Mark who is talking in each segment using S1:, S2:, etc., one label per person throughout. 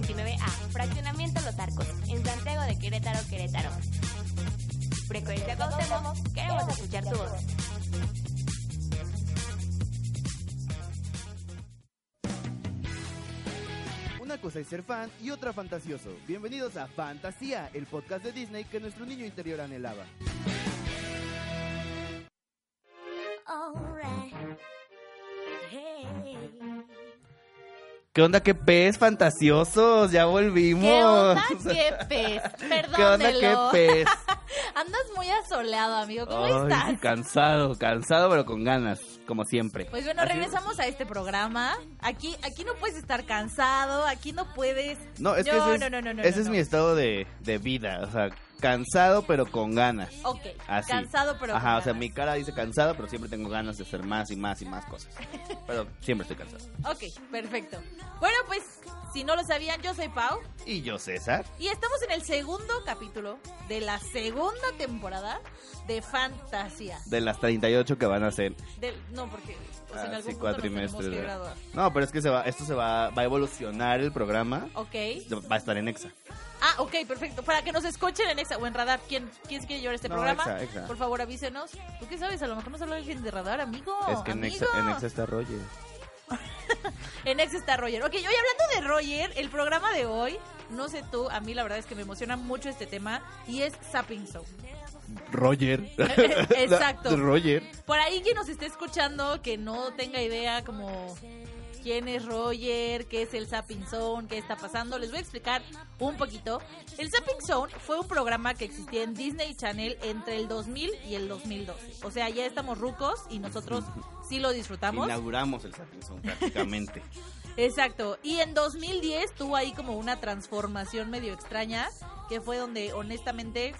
S1: 229A, Fraccionamiento Los Arcos, en Santiago de Querétaro, Querétaro. Frecuencia Cuauhtémoc, queremos escuchar tu voz.
S2: Una cosa es ser fan y otra fantasioso. Bienvenidos a Fantasía, el podcast de Disney que nuestro niño interior anhelaba. ¿Qué onda, qué pez fantasiosos? Ya volvimos.
S3: ¿Qué onda, qué pez? Perdón,
S2: ¿Qué onda, qué pez?
S3: Andas muy asoleado, amigo. ¿Cómo
S2: Ay,
S3: estás?
S2: Cansado, cansado, pero con ganas, como siempre.
S3: Pues bueno,
S2: Así-
S3: regresamos a este programa. Aquí, aquí no puedes estar cansado, aquí no puedes.
S2: No, es que
S3: No,
S2: ese es,
S3: no, no,
S2: ese es mi estado de, de vida. O sea, cansado, pero con ganas.
S3: Ok,
S2: Así.
S3: cansado, pero.
S2: Ajá,
S3: con
S2: o sea,
S3: ganas.
S2: mi cara dice cansado, pero siempre tengo ganas de hacer más y más y más cosas. Pero siempre estoy cansado.
S3: Ok, perfecto. Bueno, pues, si no lo sabían, yo soy Pau.
S2: Y yo, César.
S3: Y estamos en el segundo capítulo de la segunda temporada de Fantasía.
S2: De las 38 que van a hacer.
S3: Del- no, porque pues, en
S2: Ah. No, pero es que se va, esto se va, va a evolucionar el programa.
S3: Ok.
S2: Va a estar en Exa.
S3: Ah, ok, perfecto. Para que nos escuchen en Exa o en Radar, ¿quién, quién quiere llevar este
S2: No,
S3: programa?
S2: Exa, Exa.
S3: Por favor, avísenos. ¿Tú qué sabes? A lo mejor nos habla alguien de Radar, amigo.
S2: es que en Exa,
S3: amigo.
S2: en Exa está Roger.
S3: En Exa está Roger. Ok, hoy hablando de Roger, el programa de hoy, no sé tú, a mí la verdad es que me emociona mucho este tema y es Sapping Show.
S2: Roger.
S3: Exacto.
S2: Roger.
S3: Por ahí quien nos esté escuchando que no tenga idea como quién es Roger, qué es el Zapping Zone, qué está pasando, les voy a explicar un poquito. El Zapping Zone fue un programa que existía en Disney Channel entre el 2000 y el 2012. O sea, ya estamos rucos y nosotros sí lo disfrutamos.
S2: Inauguramos el Sapienson prácticamente.
S3: Exacto. Y en 2010 tuvo ahí como una transformación medio extraña, que fue donde honestamente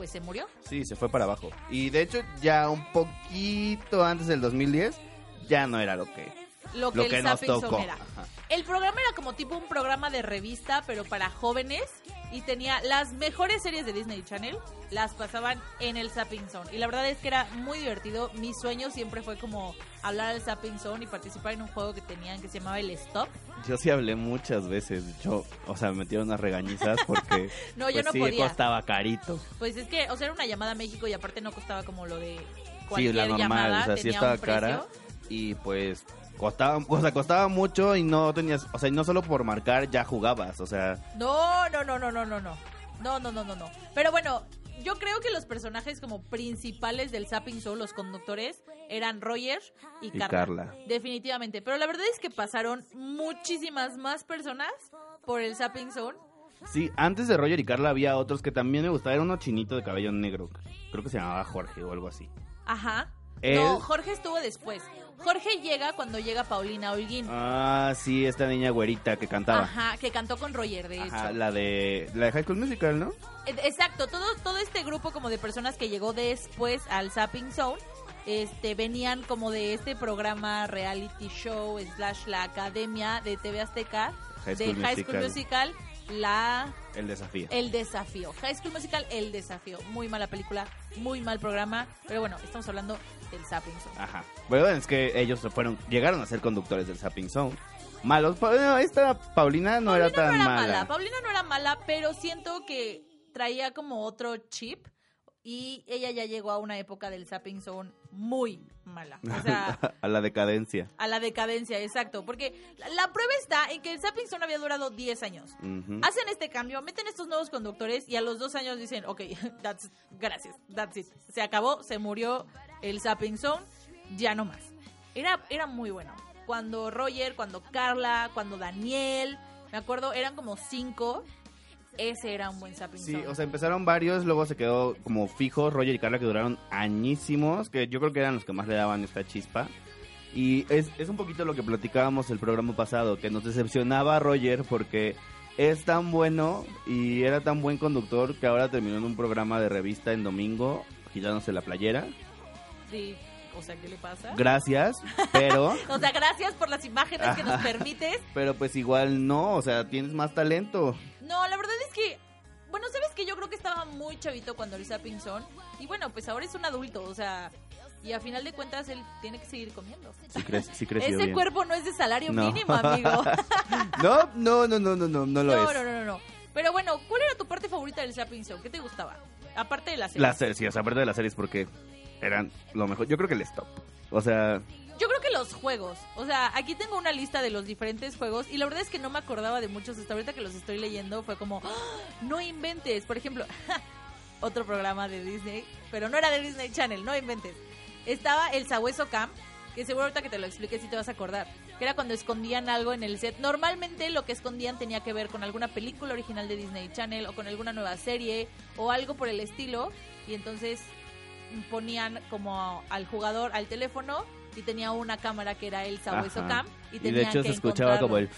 S3: pues se murió.
S2: Sí, se fue para abajo. Y de hecho, ya un poquito antes del 2010, ya no era lo que,
S3: Lo que,
S2: lo
S3: el
S2: nos tocó.
S3: era. El programa era como tipo un programa de revista, pero para jóvenes. Y tenía las mejores series de Disney Channel, las pasaban en el Zapping Zone. Y la verdad es que era muy divertido. Mi sueño siempre fue como hablar al Zapping Zone y participar en un juego que tenían que se llamaba el Stop.
S2: Yo sí hablé muchas veces. Yo, o sea, me metieron unas regañizas porque
S3: No, yo
S2: pues,
S3: no
S2: sí
S3: podía.
S2: costaba carito.
S3: Pues es que, o sea, era una llamada a México y aparte no costaba como lo de
S2: Sí,
S3: cualquier
S2: la normal,
S3: llamada.
S2: o sea, sí estaba cara y pues costaba, o sea, costaba mucho y no tenías, o sea, y no solo por marcar ya jugabas, o sea,
S3: No, no, no, no, no, no, no. No, no, no, no, no. Pero bueno, yo creo que los personajes como principales del Zapping Show, los conductores, eran Roger y,
S2: Y
S3: Carla.
S2: Carla.
S3: Definitivamente. Pero la verdad es que pasaron muchísimas más personas por el Zapping Zone.
S2: sí, antes de Roger y Carla había otros que también me gustaba, era uno chinito de cabello negro, creo que se llamaba Jorge o algo así.
S3: Ajá. No, Jorge estuvo después. Jorge llega cuando llega Paulina Holguín.
S2: Ah, sí, esta niña güerita que cantaba.
S3: Ajá, que cantó con Roger, de hecho.
S2: Ajá, la de la de High School Musical, ¿no?
S3: Eh, Exacto, todo, todo este grupo como de personas que llegó después al Zapping Zone, este, venían como de este programa reality show slash la academia de TV Azteca
S2: High
S3: de High School
S2: Musical.
S3: Musical, la
S2: El desafío.
S3: El Desafío. High School Musical, El Desafío. Muy mala película, muy mal programa, pero bueno, estamos hablando del Zapping Zone.
S2: Ajá. Bueno, es que ellos fueron, llegaron a ser conductores del Zapping Zone. Malos, no, esta Paulina no era tan
S3: no era
S2: mala.
S3: mala. Paulina no era mala, pero siento que traía como otro chip y ella ya llegó a una época del Zapping Zone muy mala. O sea,
S2: a la decadencia.
S3: a la decadencia, exacto. Porque la, prueba está en que el Zapping Zone había durado 10 años. Hacen este cambio, meten estos nuevos conductores y a los dos años dicen, ok, that's, gracias, that's it. Se acabó, se murió el Zapping Zone, ya no más. Era, era muy bueno. Cuando Roger, cuando Carla, cuando Daniel, me acuerdo, eran como cinco. Ese era un buen Zapping
S2: Sí,
S3: Zone.
S2: o sea, empezaron varios, luego se quedó como fijo Roger y Carla que duraron añísimos, que yo creo que eran los que más le daban esta chispa. Y es, es un poquito lo que platicábamos el programa pasado, que nos decepcionaba a Roger porque es tan bueno y era tan buen conductor que ahora terminó en un programa de revista en domingo, quitándose la playera.
S3: Sí, o sea, ¿qué le pasa?
S2: Gracias, pero,
S3: O sea, gracias por las imágenes que nos permites.
S2: pero pues igual no, o sea, tienes más talento.
S3: No, la verdad es que, bueno, sabes que yo creo que estaba muy chavito cuando Zapping Zone. Y bueno, pues ahora es un adulto, o sea, y a final de cuentas él tiene que seguir comiendo.
S2: Sí, cre- sí
S3: Ese
S2: bien.
S3: cuerpo no es de salario
S2: No.
S3: mínimo, amigo.
S2: No, no, no, no, no, no, no lo
S3: no,
S2: es.
S3: no, no, no, no. Pero bueno, ¿cuál era tu parte favorita del Zapping Zone? ¿Qué te gustaba? Aparte de la serie.
S2: Las series, sí, aparte de las series porque eran lo mejor. Yo creo que el stop. O sea,
S3: Yo creo que los juegos. O sea, aquí tengo una lista de los diferentes juegos y la verdad es que no me acordaba de muchos. Hasta ahorita que los estoy leyendo fue como, ¡Ah! no inventes. Por ejemplo, otro programa de Disney, pero no era de Disney Channel, no inventes. Estaba el Sabueso Camp, que seguro ahorita que te lo explique si te vas a acordar. Que era cuando escondían algo en el set. Normalmente lo que escondían tenía que ver con alguna película original de Disney Channel o con alguna nueva serie o algo por el estilo. Y entonces ponían como al jugador al teléfono y tenía una cámara que era el Sabueso. Camp y
S2: y
S3: tenía
S2: de hecho
S3: que
S2: se escuchaba como el...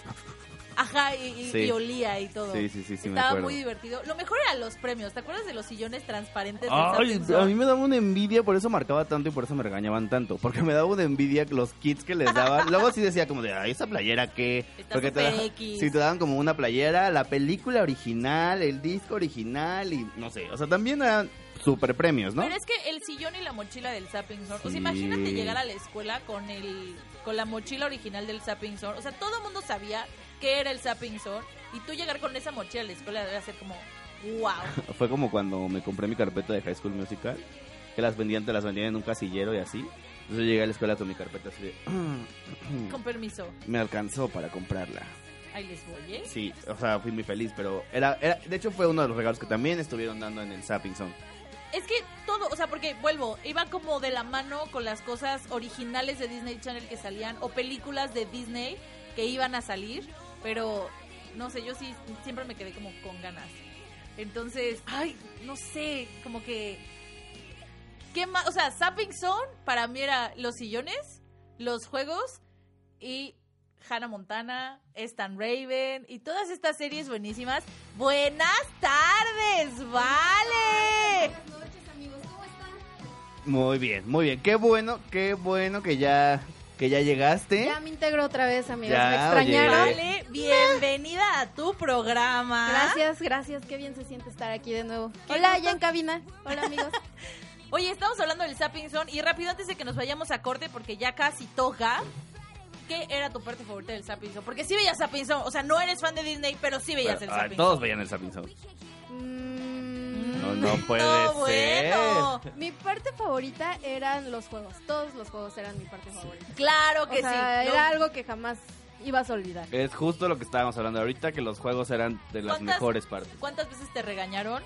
S3: Ajá, y, y-
S2: Sí.
S3: y olía y todo.
S2: Sí, sí, sí, sí,
S3: Estaba muy divertido. Lo mejor eran los premios. ¿Te acuerdas de los sillones transparentes? del
S2: Ay, a mí me daba una envidia, por eso marcaba tanto y por eso me regañaban tanto. Porque me daba una envidia los kits que les daban. Luego sí decía como de, ay, esa playera qué.
S3: Está
S2: Porque te,
S3: X.
S2: sí, te daban como una playera, la película original, el disco original y no sé. O sea, también eran super premios, ¿no?
S3: Pero es que el sillón y la mochila del Zapping Zone. O
S2: Sí.
S3: sea, imagínate llegar a la escuela con el con la mochila original del Zapping Zone. O sea, todo el mundo sabía que era el Zapping Zone. Y tú llegar con esa mochila a la escuela debe ser como, wow.
S2: Fue como cuando me compré mi carpeta de High School Musical, que las vendían, te las vendían en un casillero y así. Entonces llegué a la escuela con mi carpeta así de...
S3: Con permiso.
S2: me alcanzó para comprarla.
S3: Ahí les voy, ¿eh?
S2: Sí, o sea, fui muy feliz, pero era, era de hecho fue uno de los regalos que también estuvieron dando en el Zapping Zone.
S3: Es que todo, o sea, porque vuelvo, iba como de la mano con las cosas originales de Disney Channel que salían o películas de Disney que iban a salir, pero no sé, yo sí siempre me quedé como con ganas. Entonces, ay, no sé, como que ¿qué más? O sea, Zapping Zone para mí era los sillones, los juegos y Hannah Montana, Stan Raven y todas estas series buenísimas. Buenas tardes, vale.
S2: Muy bien, muy bien. Qué bueno, qué bueno que ya que ya llegaste.
S4: Ya me integro otra vez, amigos.
S2: Ya,
S4: me extrañaron.
S2: oye.
S3: Vale, bienvenida a tu programa.
S4: Gracias, gracias. Qué bien se siente estar aquí de nuevo. Hola,
S3: gusto.
S4: ya en cabina. Hola, amigos.
S3: Oye, estamos hablando del Zapping Zone y rápido antes de que nos vayamos a corte porque ya casi toca. ¿Qué era tu parte favorita del Zapping Zone? Porque sí veías Zapping Zone, o sea, no eres fan de Disney, pero sí veías
S2: Pero,
S3: el Zapping
S2: todos veían el Zapping Zone.
S4: Mm,
S2: No, no puede
S3: No,
S2: ser.
S3: bueno.
S4: Mi parte favorita eran los juegos. Todos los juegos eran mi parte favorita.
S3: Claro que
S4: o sea,
S3: sí.
S4: era algo que jamás ibas a olvidar.
S2: Es justo lo que estábamos hablando ahorita, que los juegos eran de las
S3: ¿Cuántas-
S2: mejores partes.
S3: ¿Cuántas veces te regañaron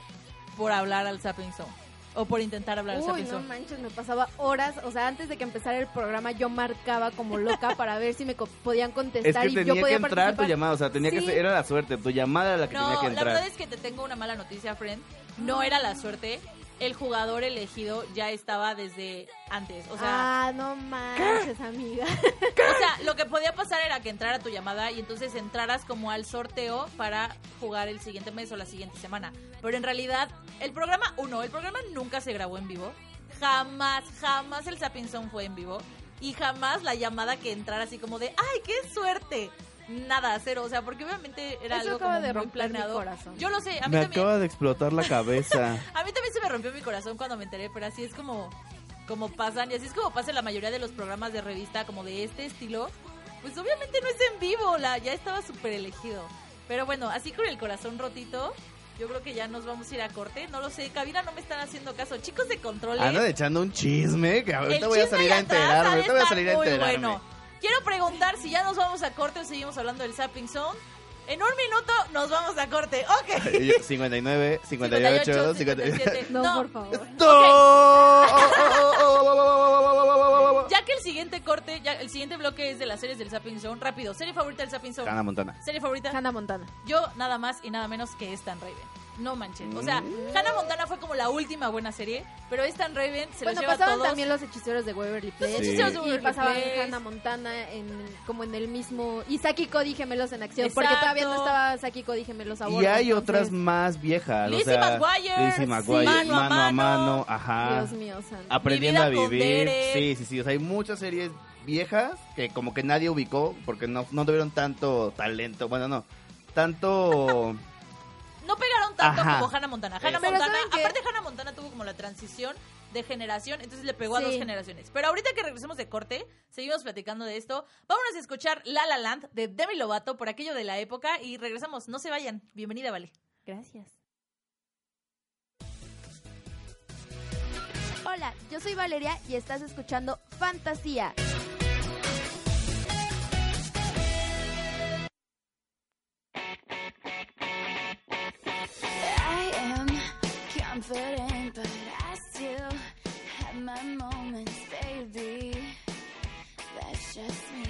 S3: por hablar al Zapping Zone? O por intentar hablar
S4: Uy, no manches, me pasaba horas. O sea, antes de que empezara el programa, yo marcaba como loca para ver si me co- podían
S2: Es
S4: contestar
S2: que
S4: y
S2: tenía
S4: yo
S2: que
S4: podía
S2: entrar tu
S4: participar.
S2: llamada, o sea, tenía que
S4: Sí.
S2: ser, era la suerte, tu llamada era la que tenía
S3: No,
S2: que
S3: la
S2: entrar.
S3: verdad es que te tengo una mala noticia, friend. No era la suerte. El jugador elegido ya estaba desde antes. O sea,
S4: ah, no manches, amiga.
S3: o sea, lo que podía pasar era que entrara tu llamada y entonces entraras como al sorteo para jugar el siguiente mes o la siguiente semana. Pero en realidad, el programa, uno, el programa nunca se grabó en vivo. Jamás, jamás el Zapping Zone fue en vivo. Y jamás la llamada que entrara así como de, ¡ay, qué suerte! Nada, cero. O sea, porque obviamente era
S4: Eso
S3: algo
S4: acaba
S3: como
S4: de
S3: muy planeado.
S4: corazón.
S3: Yo lo sé, a mí
S2: Me
S3: también.
S2: acaba de explotar la cabeza.
S3: A mí también se me rompió mi corazón cuando me enteré, pero así es como, como pasan, y así es como pasa en la mayoría de los programas de revista, como de este estilo. Pues obviamente no es en vivo, la, ya estaba súper elegido. Pero bueno, así con el corazón rotito, yo creo que ya nos vamos a ir a corte. No lo sé, cabina no me están haciendo caso. Chicos de controles.
S2: Andan echando un chisme que ahorita voy a salir a enterarme. Ahorita voy a salir a enterarme.
S3: bueno. Quiero preguntar si ya nos vamos a corte o seguimos hablando del Zapping Zone. En un minuto nos vamos a corte. Ok.
S2: Y yo, 59, 58, 57.
S4: No, por favor.
S2: ¡No!
S3: Ya que el siguiente corte corte. Ya el siguiente bloque es de las series del Zapping Zone. Rápido, serie favorita del Zapping Zone.
S2: Hannah Montana.
S3: Serie favorita.
S4: Hannah Montana.
S3: Yo nada más y nada menos que Stan Raven. No manchen. O sea, Hannah Montana fue como la última buena serie, pero Stan Raven se los
S4: Bueno,
S3: a
S4: pasaban
S3: todos.
S4: también los hechiceros de Waverly Place.
S2: hechiceros
S3: de
S4: Y
S3: Waverly
S4: pasaban
S3: Place.
S4: Hannah Montana en, como en el mismo... Y Saki Cody Gemelos en acción. Porque
S3: Exacto.
S4: todavía no estaba Saki Cody Gemelos a bordo.
S2: Y hay
S4: entonces,
S2: otras más viejas.
S3: Lizzie
S2: o sea,
S3: McGuire.
S2: Lizzie McGuire,
S3: Sí. Mano a
S2: mano a
S3: mano.
S2: mano, ajá.
S4: Dios mío, santo.
S2: Aprendiendo a
S3: Mi vida con
S2: vivir.
S3: Derek.
S2: Sí, sí, sí. O sea, hay muchas series viejas que como que nadie ubicó porque no, no tuvieron tanto talento. Bueno, no. Tanto.
S3: No pegaron tanto
S2: Ajá.
S3: como Hannah Montana. Hannah
S4: Pero
S3: Montana, aparte Hannah Montana tuvo como la transición de generación, entonces le pegó a dos generaciones. Pero ahorita que regresemos de corte, seguimos platicando de esto. Vámonos a escuchar La La Land de Demi Lovato por aquello de la época y regresamos. No se vayan. Bienvenida, Vale.
S4: Gracias.
S5: Hola, yo soy Valeria y estás escuchando Fantasía.
S6: Confident, but I still have my moments, baby. That's just me.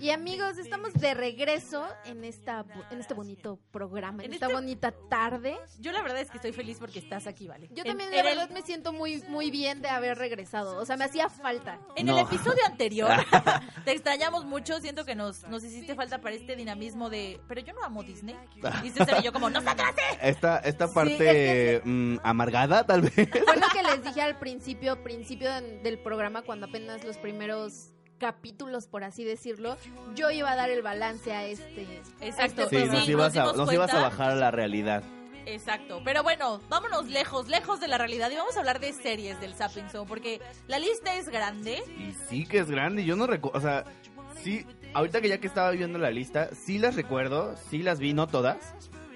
S4: Y amigos, estamos de regreso en esta en este bonito programa, en,
S3: En
S4: esta
S3: este-
S4: bonita tarde.
S3: Yo la verdad es que estoy feliz porque estás aquí, Vale.
S4: Yo también,
S3: en
S4: la
S3: el-
S4: verdad, me siento muy, muy bien de haber regresado. O sea, me hacía falta.
S3: En
S2: No.
S3: el episodio anterior te extrañamos mucho, siento que nos, nos hiciste falta para este dinamismo de, pero yo no amo Disney. Y César y yo como, ¡nosotras!
S2: Esta, esta
S4: Sí,
S2: parte mm, amargada, tal vez.
S4: Fue lo que les dije al principio, principio de- del programa, cuando apenas los primeros capítulos, por así decirlo, yo iba a dar el balance a este.
S3: Exacto.
S4: Este
S2: Sí,
S4: programa.
S2: nos,
S3: Sí,
S2: ibas,
S3: nos
S2: a,
S3: dimos
S2: nos ibas a bajar a la realidad.
S3: Exacto. Pero bueno, vámonos lejos, lejos de la realidad y vamos a hablar de series del Zapping Zone porque la lista es grande.
S2: Y sí que es grande, yo no recuerdo, o sea, sí, ahorita que ya que estaba viendo la lista, sí las recuerdo, sí las vi, no todas,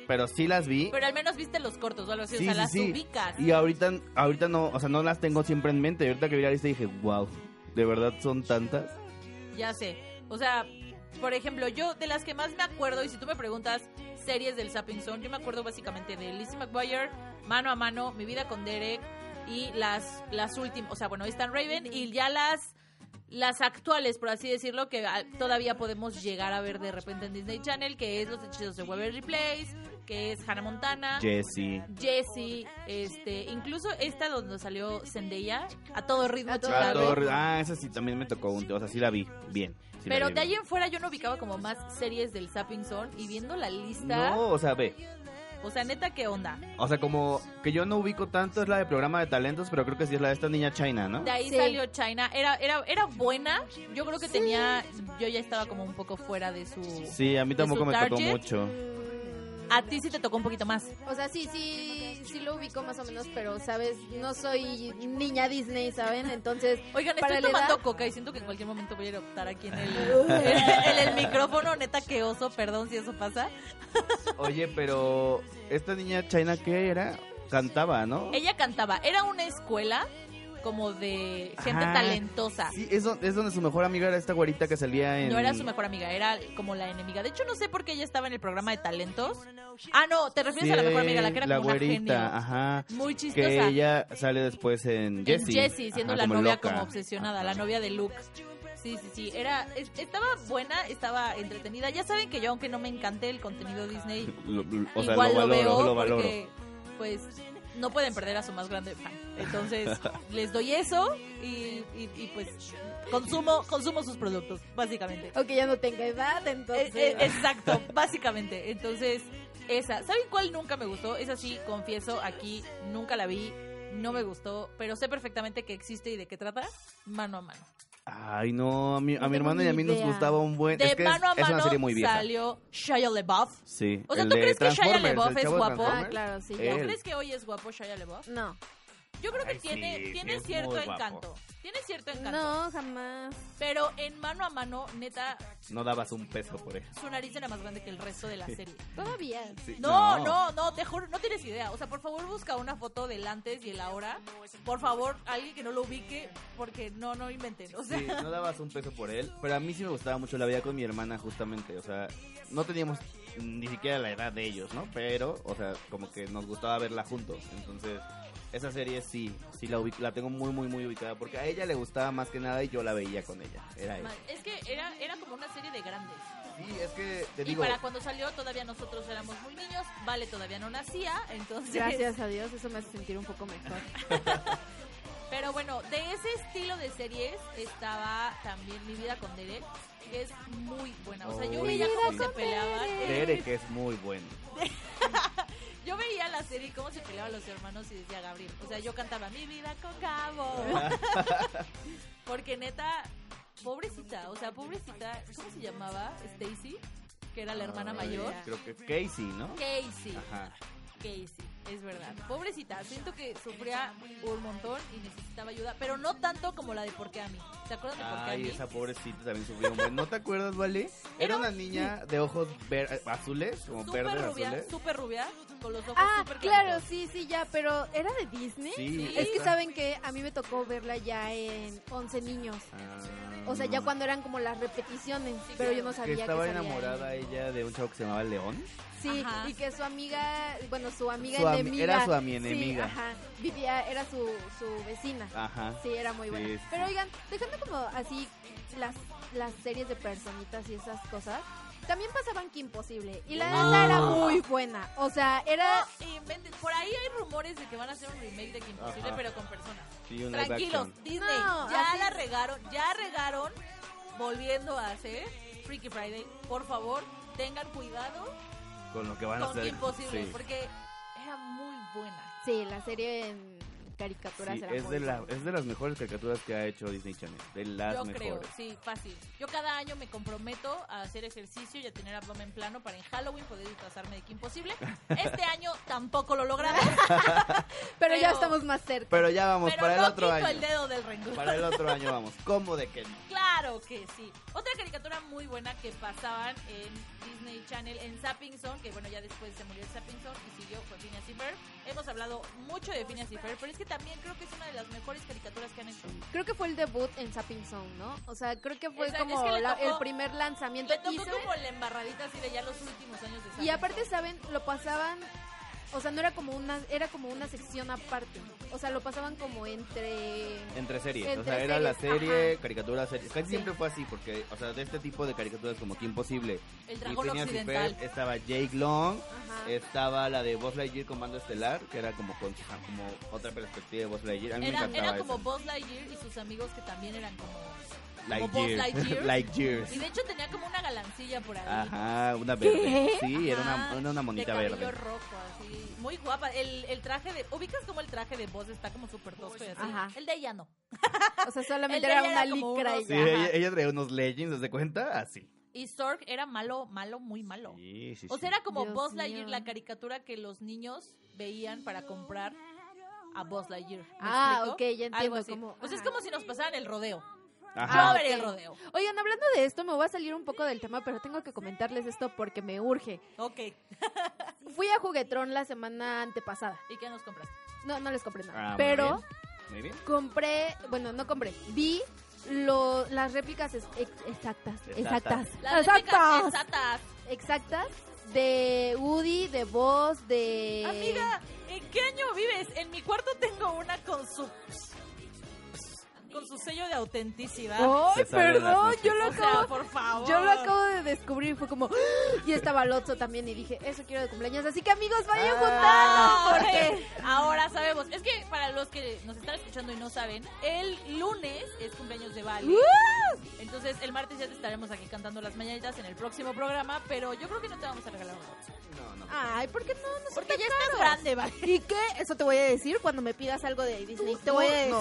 S2: pero sí las vi.
S3: Pero al menos viste los cortos o algo así,
S2: Sí,
S3: o sea,
S2: sí,
S3: las
S2: sí.
S3: ubicas.
S2: Y ahorita, ahorita no, o sea, no las tengo siempre en mente. Y ahorita que vi la lista dije, wow, ¿de verdad son tantas?
S3: Ya sé. O sea, por ejemplo, yo de las que más me acuerdo, y si tú me preguntas series del Zapping Zone, yo me acuerdo básicamente de Lizzie McGuire, Mano a Mano, Mi Vida con Derek y las, las últimas, o sea, bueno, Stan Raven y ya las las actuales, por así decirlo, que ah, todavía podemos llegar a ver de repente en Disney Channel, que es Los Hechizos de Waverly Place, que es Hannah Montana,
S2: Jessie.
S3: Jessie, este, incluso esta donde salió Zendaya, a todo ritmo,
S4: A todo.
S2: Ah, todo- ah, esa sí también me tocó un, o sea, sí la vi, bien. sí
S3: Pero
S2: vi
S3: de ahí en fuera yo no ubicaba como más series del Zapping Zone y viendo la lista,
S2: No, o sea, ve,
S3: o sea, neta, ¿qué onda?
S2: o sea, como que yo no ubico tanto es la de programa de talentos, pero creo que sí es la de esta niña China, ¿no?
S3: De ahí
S4: Sí.
S3: salió China, era, era, era buena, yo creo que tenía, yo ya estaba como un poco fuera de su...
S2: Sí, a mí tampoco me tocó mucho.
S3: A ti sí te tocó un poquito más.
S4: O sea, sí, sí, sí lo ubico más o menos, pero, ¿sabes? No soy niña Disney, ¿saben? Entonces,
S3: Oigan,
S4: Para
S3: estoy
S4: la
S3: tomando
S4: edad-
S3: coca y siento que en cualquier momento voy a eruptar aquí en el, en el micrófono, neta que oso, perdón si eso pasa.
S2: Oye, pero esta niña China, ¿qué era? Cantaba, ¿no?
S3: Ella cantaba, era una escuela como de gente
S2: Ajá.
S3: talentosa.
S2: Sí, es, don- es donde su mejor amiga era esta güerita que salía en...
S3: No era su mejor amiga, era como la enemiga. De hecho, no sé por qué ella estaba en el programa de talentos. Ah, no, te refieres a la mejor amiga, la que era
S2: la
S3: como una
S2: güerita,
S3: genio.
S2: ajá.
S3: Muy chistosa.
S2: Que ella sale después en
S3: En
S2: Jessie.
S3: Jessie, siendo
S2: Ajá,
S3: la
S2: como
S3: novia
S2: loca.
S3: como obsesionada, la novia de Luke. Sí, sí, sí. Era, es- estaba buena, estaba entretenida. Ya saben que yo, aunque no me encante el contenido Disney,
S2: Lo- o sea,
S3: igual
S2: lo
S3: lo,
S2: valoro,
S3: veo
S2: lo valoro.
S3: porque, pues, no pueden perder a su más grande fan. Entonces, les doy eso y, y- y, pues, consumo, consumo sus productos, básicamente.
S4: aunque ya no tenga edad, entonces...
S3: Eh, eh, exacto, básicamente. Entonces, esa. ¿Saben cuál nunca me gustó? Esa sí, confieso, aquí nunca la vi, no me gustó, pero sé perfectamente que existe y de qué trata. Mano a mano.
S2: Ay, no, a mi, a
S4: No
S2: mi
S4: tengo
S2: hermano y a mí nos
S4: idea.
S2: gustaba un buen...
S3: De
S2: es que es,
S3: mano a
S2: es una
S3: mano
S2: serie muy vieja.
S3: salió Shia LaBeouf.
S2: Sí.
S3: O sea, ¿tú crees que Shia
S2: el
S3: es guapo?
S4: Ah, claro, sí.
S3: ¿Tú crees que hoy es guapo Shia LaBeouf?
S4: No,
S3: Yo creo que
S2: Ay,
S3: tiene,
S2: sí,
S3: tiene cierto encanto. Tiene cierto encanto.
S4: no, jamás.
S3: Pero en mano a mano, neta,
S2: No dabas un peso por él.
S3: su nariz era más grande que el resto de la serie.
S4: Todavía.
S2: Sí,
S3: No, no, no, te juro, no tienes idea. O sea, por favor busca una foto del antes y el ahora. Por favor, alguien que no lo ubique, porque no, no inventen. O sea,
S2: Sí, no dabas un peso por él, pero a mí sí me gustaba mucho la vida con mi hermana justamente, o sea, no teníamos ni siquiera la edad de ellos, ¿no? Pero, o sea, como que nos gustaba verla juntos, entonces esa serie sí, sí la, ubic- la tengo muy, muy, muy ubicada, porque a ella le gustaba más que nada y yo la veía con ella, era
S3: es que era, era como una serie de grandes.
S2: Sí, es que te
S3: Y para cuando salió todavía nosotros éramos muy niños, Vale todavía no nacía, entonces...
S4: Gracias a Dios, eso me hace sentir un poco mejor.
S3: Pero bueno, de ese estilo de series estaba también Mi Vida con Derek, que es muy buena. O sea, yo veía cómo se peleaban.
S2: Derek es muy bueno.
S3: Yo veía la serie cómo se peleaban los hermanos y decía Gabriel. O sea, yo cantaba Mi Vida con Gabo. Porque neta, pobrecita, o sea, pobrecita, ¿cómo se llamaba? Stacy, que era la hermana
S2: Ay,
S3: mayor.
S2: Creo que Casey, ¿no?
S3: Casey.
S2: Ajá.
S3: Casey, es verdad. Pobrecita, siento que sufría un montón y necesitaba ayuda, pero no tanto como la de Por qué a mí. ¿Se acuerdan de Por qué a
S2: Ay,
S3: mí?
S2: esa pobrecita también sufrió un buen. ¿No te acuerdas, Vale? Era una niña de ojos ver- azules, como verdes
S3: rubia,
S2: azules.
S3: súper rubia, con los ojos
S4: Ah, claro,
S3: claritos.
S4: sí, sí, ya, pero ¿era de Disney?
S2: Sí,
S4: Es que saben que a mí me tocó verla ya en 11 niños.
S2: Ah,
S4: O sea, ya cuando eran como las repeticiones,
S3: Sí,
S4: pero yo no sabía que,
S2: estaba enamorada ella de un chavo que se llamaba León.
S4: Sí,
S3: Ajá.
S4: y que su amiga, bueno, su amiga
S2: Su
S4: enemiga.
S2: era su ami
S4: Sí, ajá, vivía, era su, su vecina.
S2: Ajá.
S4: Sí, era muy
S2: Sí,
S4: buena.
S2: sí,
S4: Pero oigan, dejando como así las, las series de personitas y esas cosas, también pasaban que imposible. Y la
S2: Ah.
S4: neta era muy buena. O sea, era...
S3: No. Por ahí hay rumores de que van a hacer un remake de Que Imposible,
S2: Ajá.
S3: pero con personas.
S2: Sí,
S3: Tranquilos,
S2: action.
S3: Disney,
S4: No,
S3: ya
S4: así-
S3: la regaron, ya regaron volviendo a hacer Freaky Friday. Por favor, tengan cuidado
S2: Con lo que van a
S3: con
S2: hacer.
S3: Que Imposible,
S2: sí.
S3: porque buena.
S4: Sí, la serie caricaturas
S2: Sí,
S4: eran
S2: es
S4: muy
S2: de, la, es de las mejores caricaturas que ha hecho Disney Channel. De las
S3: Yo
S2: mejores.
S3: creo, sí, fácil. Yo cada año me comprometo a hacer ejercicio y a tener abdomen plano para en Halloween poder disfrazarme de que imposible. Este año tampoco lo logramos,
S4: Pero, ya
S3: pero-
S4: estamos más cerca.
S2: Pero ya vamos,
S3: pero
S2: para el
S3: no
S2: otro
S3: quito
S2: año.
S3: el dedo del renglón.
S2: Para el otro año vamos. ¿Cómo de que no?
S3: Claro que sí. Otra caricatura muy buena que pasaban en Disney Channel en Zapping Zone, que bueno, ya después se murió el Zapping Zone y siguió fue Phineas y Ferb. Hemos hablado mucho de Phineas y Ferb, pero es que también creo que es una de las mejores caricaturas que han hecho.
S4: Creo que fue el debut en Zapping Zone, ¿no? O sea, creo que fue
S3: Exacto,
S4: como
S3: es que
S4: la-
S3: tocó-
S4: el primer lanzamiento.
S3: Le tocó
S4: Y, ¿saben?
S3: como la embarradita así de ya los últimos años de Zapping
S4: Y aparte,
S3: Zone.
S4: ¿saben? Lo pasaban... O sea, no era como una... Era como una sección aparte. O sea, lo pasaban como entre...
S2: Entre series. o
S4: Entre
S2: sea, era la serie,
S4: ajá.
S2: caricatura, serie. Casi
S4: Sí.
S2: siempre fue así, porque, o sea, de este tipo de caricaturas como que imposible.
S3: El dragón occidental.
S2: Ferb, estaba Jake Long,
S4: Ajá.
S2: estaba la de Buzz Lightyear Comando Estelar, que era como con como otra perspectiva de Buzz Lightyear. A mí
S3: Era,
S2: me encantaba
S3: era como
S2: esa.
S3: Buzz Lightyear y sus amigos que también eran como...
S2: Lightyear.
S3: Lightyear.
S2: Lightyear.
S3: Y de hecho tenía como una galancilla por ahí.
S2: Ajá, una verde. Sí, era
S3: Ajá,
S2: una, era una monita
S3: de
S2: verde.
S3: rojo, así. Muy guapa. El, el traje de. ¿Ubicas como el traje de Buzz está como súper tosco y así?
S4: Ajá.
S3: El de ella no.
S4: O sea, solamente era una
S3: como
S4: licra
S3: unos-
S4: y
S2: Sí, ella, ella traía unos leggings, ¿se cuenta? Así.
S3: Y Zork era malo, malo, muy malo.
S2: Sí, sí,
S3: O
S2: sí.
S3: sea, era como
S4: Dios
S3: Buzz Lightyear,
S4: mío.
S3: la caricatura que los niños veían para comprar a Buzz Lightyear. ¿Me
S4: Ah,
S3: explico?
S4: ok, ya entiendo
S3: Algo así.
S4: cómo-
S3: Pues es
S4: ajá.
S3: como si nos pasaran el rodeo.
S2: Ajá.
S3: El rodeo.
S4: Oigan, hablando de esto, me voy a salir un poco del tema, pero tengo que comentarles esto porque me urge.
S3: Ok.
S4: Fui a Juguetrón la semana antepasada.
S3: ¿Y qué nos compraste?
S4: No, no les compré nada.
S2: Ah, muy
S4: pero
S2: bien. Muy bien.
S4: compré, bueno, no compré, vi lo, las réplicas es- ex- exactas,
S2: Exactas.
S4: exactas,
S3: Las réplicas
S4: exactas,
S3: exactas.
S4: exactas de Woody, de Buzz, de...
S3: Amiga, ¿en qué año vives? En mi cuarto tengo una con su con su sello de autenticidad.
S4: ¡Ay, perdón! Yo lo
S3: o sea,
S4: acabo...
S3: por favor.
S4: Yo lo acabo de descubrir, fue como... Y estaba Lotso también y dije, eso quiero de cumpleaños. Así que amigos, vayan
S2: Ah.
S4: juntando. Porque...
S3: Ahora sabemos. Es que para los que nos están escuchando y no saben, el lunes es cumpleaños de Vale. Entonces el martes ya te estaremos aquí cantando las mañanitas en el próximo programa, pero yo creo que no te vamos a regalar un box.
S2: No, no.
S4: Ay, ¿por qué no?
S3: Porque ya estás grande, Vale.
S4: ¿Y qué? Eso te voy a decir cuando me pidas algo de Disney. Te voy a
S2: no.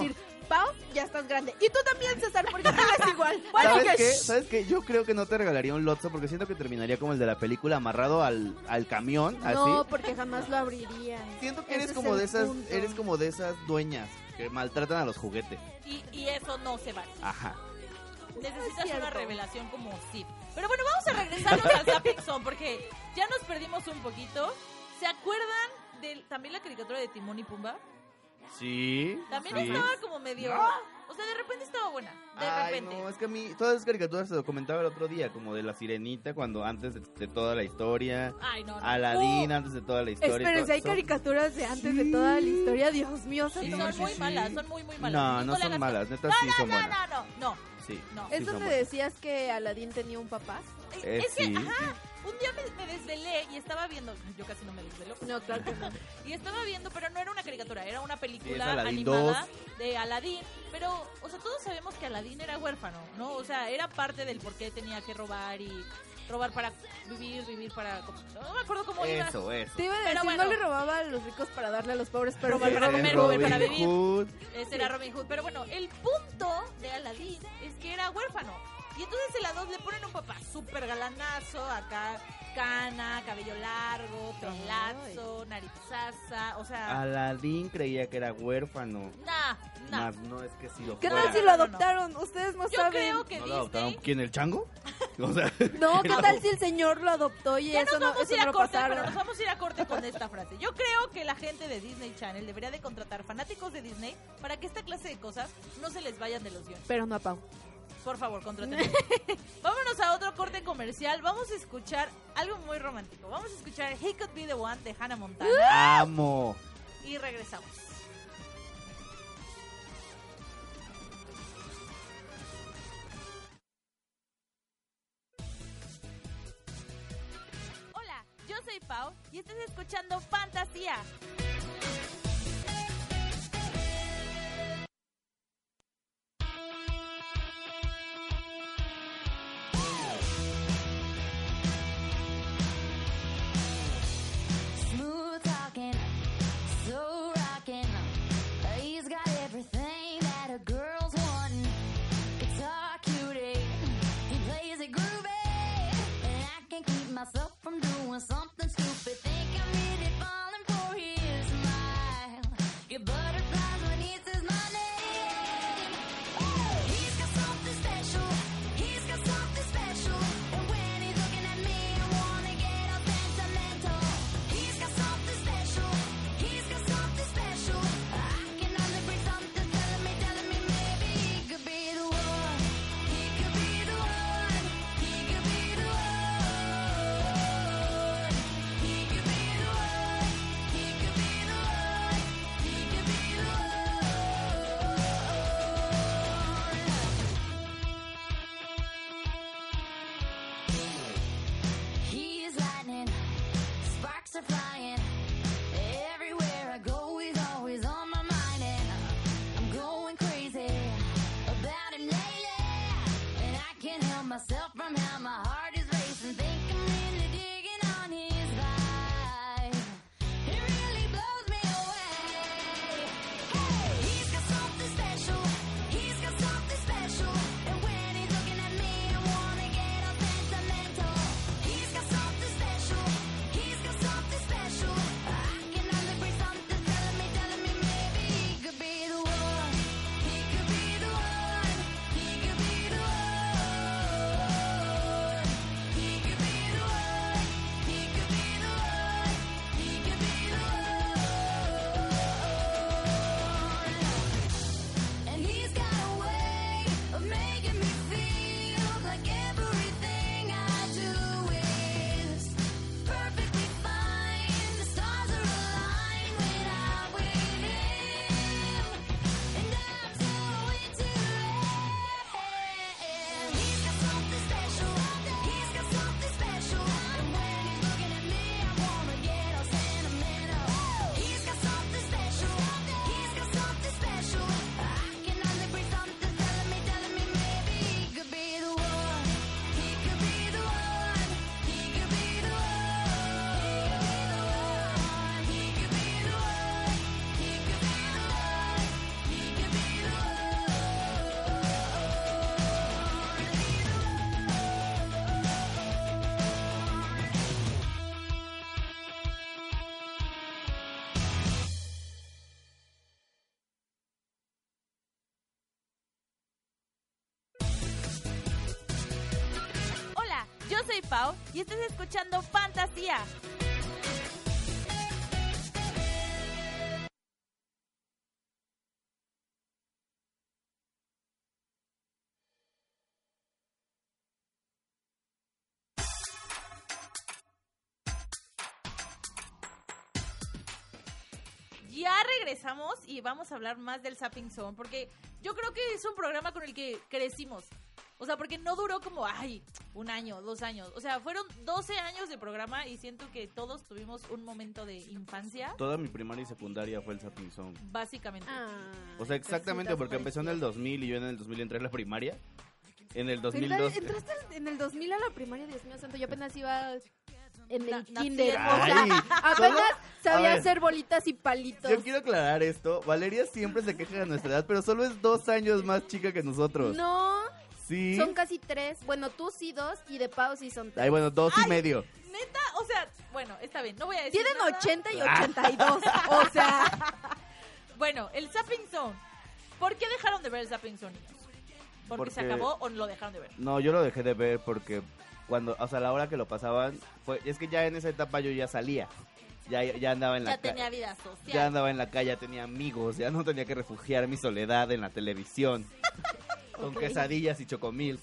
S4: Pau, ya estás grande. Y tú también, César, porque tú eres igual.
S2: ¿Sabes qué? ¿Sabes qué? Yo creo que no te regalaría un Lotso porque siento que terminaría como el de la película amarrado al, al camión,
S4: No,
S2: así.
S4: porque jamás lo abriría.
S2: Siento que
S4: Ese
S2: eres
S4: es
S2: como de esas,
S4: punto.
S2: eres como de esas dueñas que maltratan a los juguetes.
S3: Y, y eso no se vale.
S2: Ajá.
S3: Necesitas una revelación como zip. Pero bueno, vamos a regresarnos al Zapping Zone porque ya nos perdimos un poquito. ¿Se acuerdan de también la caricatura de Timón y Pumba?
S2: Sí.
S3: También
S2: sí.
S3: estaba como medio... O sea, de repente estaba buena. De
S2: Ay,
S3: repente.
S2: no, es que a mí todas esas caricaturas se lo comentaba el otro día, como de la sirenita, cuando antes de, de toda la historia,
S3: Ay, no, no.
S2: Aladín
S3: Uh,
S2: antes de toda la historia.
S4: Espérense,
S2: todo-
S4: hay
S2: son-
S4: caricaturas de antes de toda la historia. Dios mío,
S3: sí, son
S2: sí,
S3: muy
S2: sí.
S3: malas, son muy, muy malas.
S2: No, no
S3: hagas
S2: son malas, neta
S3: no,
S2: sí
S3: no,
S2: son
S3: no,
S2: buenas.
S3: No, no, no,
S2: Sí.
S3: no.
S4: ¿Es donde decías que Aladín tenía un papá?
S2: Eh,
S3: es que,
S2: sí.
S3: ajá, un día me, me desvelé y estaba viendo, yo casi no me desvelo,
S4: No, claro que no.
S3: y estaba viendo, pero no era una caricatura, era una película animada de Aladdin, pero, o sea, todos sabemos que Aladdin era huérfano, ¿no? O sea, era parte del por qué tenía que robar y robar para vivir, vivir para... No me acuerdo cómo iba.
S2: Eso, eso.
S4: Te iba a
S3: Pero
S4: decir,
S3: bueno.
S4: no le robaba a los ricos para darle a los pobres, pero
S3: Robar para comer,
S2: es
S3: comer para
S2: Robin
S3: vivir.
S2: Hood.
S3: Ese era Robin Hood. Pero bueno, el punto de Aladdin es que era huérfano. Y entonces en la 2 le ponen un papá súper galanazo, acá cana, cabello largo, pelazo, narizaza, o sea,
S2: Aladín creía que era huérfano.
S3: nah, nah.
S2: Más no es que si lo
S4: ¿Qué
S2: fuera.
S4: tal si lo
S3: no, no.
S4: adoptaron? Ustedes no
S3: Yo
S4: saben.
S3: creo que
S2: ¿No lo adoptaron? ¿Quién, el chango? O sea,
S4: No, ¿qué tal si el señor lo adoptó y
S3: Ya
S4: eso
S3: nos
S4: no,
S3: vamos
S4: eso
S3: a ir
S4: no
S3: a
S4: lo
S3: corte, pero
S4: pasaron?
S3: nos vamos a ir a corte con esta frase. Yo creo que la gente de Disney Channel debería de contratar fanáticos de Disney para que esta clase de cosas no se les vayan de los guiones.
S4: Pero no a Pau.
S3: Por favor, contraten. Vámonos a otro corte comercial. Vamos a escuchar algo muy romántico. Vamos a escuchar He Could Be the One de Hannah Montana
S2: amo.
S3: y regresamos. Hola, yo soy Pau y estás escuchando Fantasía.
S6: doing something.
S3: Y estás escuchando Fantasía. Ya regresamos y vamos a hablar más del Sapping Zone porque yo creo que es un programa con el que crecimos. O sea, porque no duró como, ay, un año, dos años. O sea, fueron 12 años de programa y siento que todos tuvimos un momento de infancia,
S2: Toda mi primaria y secundaria fue el Zapping Zone.
S3: básicamente.
S4: Ah,
S2: O sea, exactamente porque empezó en el 2000 y yo en el 2000 entré a la primaria. En el
S4: ¿Entraste
S2: 2002.
S4: entraste en el 2000 a la primaria, Dios mío santo. Yo apenas iba en
S3: Na-
S4: el
S3: naciendo.
S4: kinder. O
S2: Ay,
S4: sea, apenas
S2: solo-
S4: sabía hacer bolitas y palitos.
S2: Yo quiero aclarar esto. Valeria siempre se queja de nuestra edad, pero solo es dos años más chica que nosotros.
S4: No,
S2: Sí.
S4: son casi tres. Bueno, tú sí dos y de Pau sí son tres.
S2: Ay, bueno, dos y medio.
S3: Neta, o sea, bueno, está bien, no voy a decir
S4: Tienen
S3: nada.
S4: 80 y 82. o sea,
S3: Bueno, el Zapping Zone. ¿Por qué dejaron de ver el Zapping Zone, niños? ¿Porque, se acabó o lo dejaron de ver?
S2: No, yo lo dejé de ver porque cuando, o sea, a la hora que lo pasaban, fue, es que ya en esa etapa yo ya salía. Ya, ya andaba en la
S3: Ya tenía vida social.
S2: Ya andaba en la calle, ya tenía amigos, ya no tenía que refugiar mi soledad en la televisión. Con quesadillas y chocomilk.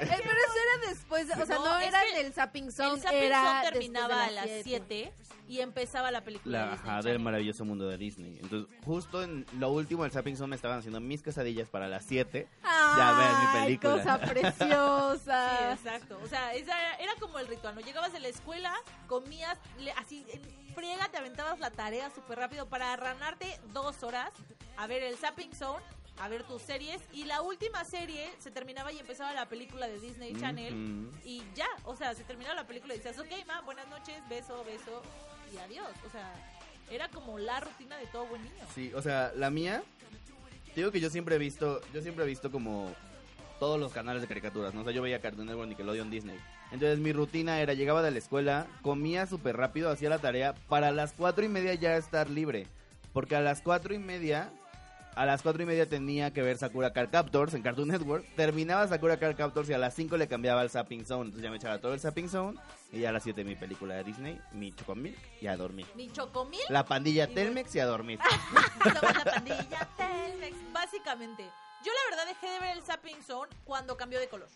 S4: Eh, pero eso era después, o sea,
S3: No,
S4: no, era en el Zapping
S3: el
S4: Zone,
S3: Zapping
S4: era
S3: Zone
S4: después de
S3: terminaba a las
S4: siete.
S3: 7 y empezaba la película
S2: La,
S3: de Disney
S2: ajá, del maravilloso mundo de Disney. Entonces, justo en lo último del Zapping Zone me estaban haciendo mis quesadillas para las 7. Ya ves mi película.
S4: cosa
S3: Sí,
S4: preciosa.
S3: exacto. O sea, esa era, era como el ritual. ¿no? Llegabas de la escuela, comías, le- así en friega, te aventabas la tarea súper rápido para arranarte dos horas a ver el Zapping Zone, a ver tus series. Y la última serie se terminaba y empezaba la película de Disney Channel.
S2: Ujú.
S3: Y ya, o sea, se terminaba la película y decías, ok, ma, buenas noches, beso, beso y adiós. O sea, era como la rutina de todo buen niño.
S2: Sí, o sea, la mía, digo que yo siempre he visto, yo siempre he visto como todos los canales de caricaturas, ¿no? O sea, yo veía Cartoon Network, Nickelodeon, Disney. Entonces mi rutina era, llegaba de la escuela, comía súper rápido, hacía la tarea, para las cuatro y media ya estar libre. Porque a las cuatro y media, a las cuatro y media tenía que ver Sakura Card Captors en Cartoon Network. Terminaba Sakura Card Captors y a las cinco le cambiaba al Zapping Zone. Entonces ya me echaba todo el Zapping Zone y ya a las siete mi película de Disney, mi Chocomilk y a dormir.
S3: Mi chocomil
S2: La pandilla Telmex y a dormir.
S3: La pandilla Telmex. Básicamente, yo la verdad dejé de ver el Zapping Zone cuando cambió de color.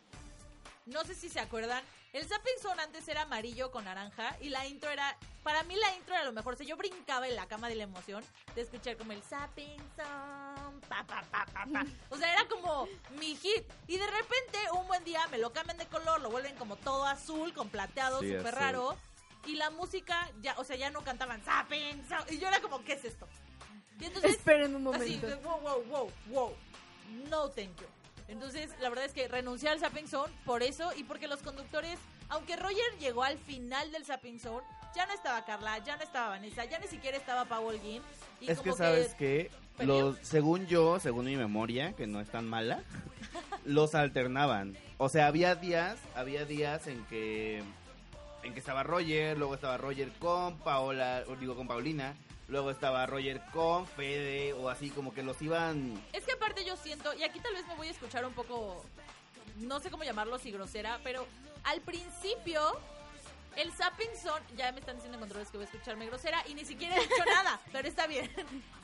S3: No sé si se acuerdan. El Zapping Zone antes era amarillo con naranja y la intro era. Para mí la intro era lo mejor. O sea, yo brincaba en la cama de la emoción de escuchar como el Zapping Zone. Pa, pa, pa, pa, pa. O sea, era como mi hit. Y de repente, un buen día me lo cambian de color, lo vuelven como todo azul, con plateado, súper raro. Y la música, ya, o sea, ya no cantaban Zapping Zone. Y yo era como, ¿qué es esto? Y entonces
S4: Esperen un
S3: Así,
S4: momento.
S3: de, wow, wow, wow, wow. No, thank you. Entonces, la verdad es que renuncié al Zapping Zone por eso y porque los conductores, aunque Roger llegó al final del Zapping Zone, ya no estaba Carla, ya no estaba Vanessa, ya ni siquiera estaba Paul Gin. Y
S2: Es que sabes que, los, según yo, según mi memoria, que no es tan mala, los alternaban. O sea, había días, había días en que en que estaba Roger, luego estaba Roger con Paola, digo con Paulina, luego estaba Roger con Fede o así como que los iban
S3: Es que aparte yo siento, y aquí tal vez me voy a escuchar un poco, no sé cómo llamarlo si grosera, pero al principio el Zapping Zone, ya me están diciendo en controles que voy a escucharme grosera y ni siquiera he dicho nada, pero está bien.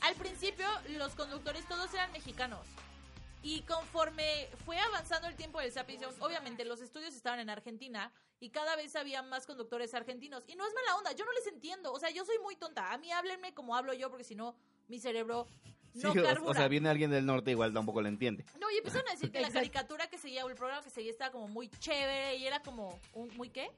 S3: Al principio los conductores todos eran mexicanos. Y conforme fue avanzando el tiempo del Zapping Zone, obviamente los estudios estaban en Argentina y cada vez había más conductores argentinos. Y no es mala onda, yo no les entiendo. O sea, yo soy muy tonta. A mí háblenme como hablo yo, porque si no, mi cerebro no
S2: Sí, o-
S3: carbura.
S2: o, sea, viene alguien del norte igual tampoco lo entiende.
S3: No, y empezaron a decir que la caricatura que seguía o el programa que seguía estaba como muy chévere y era como un muy qué?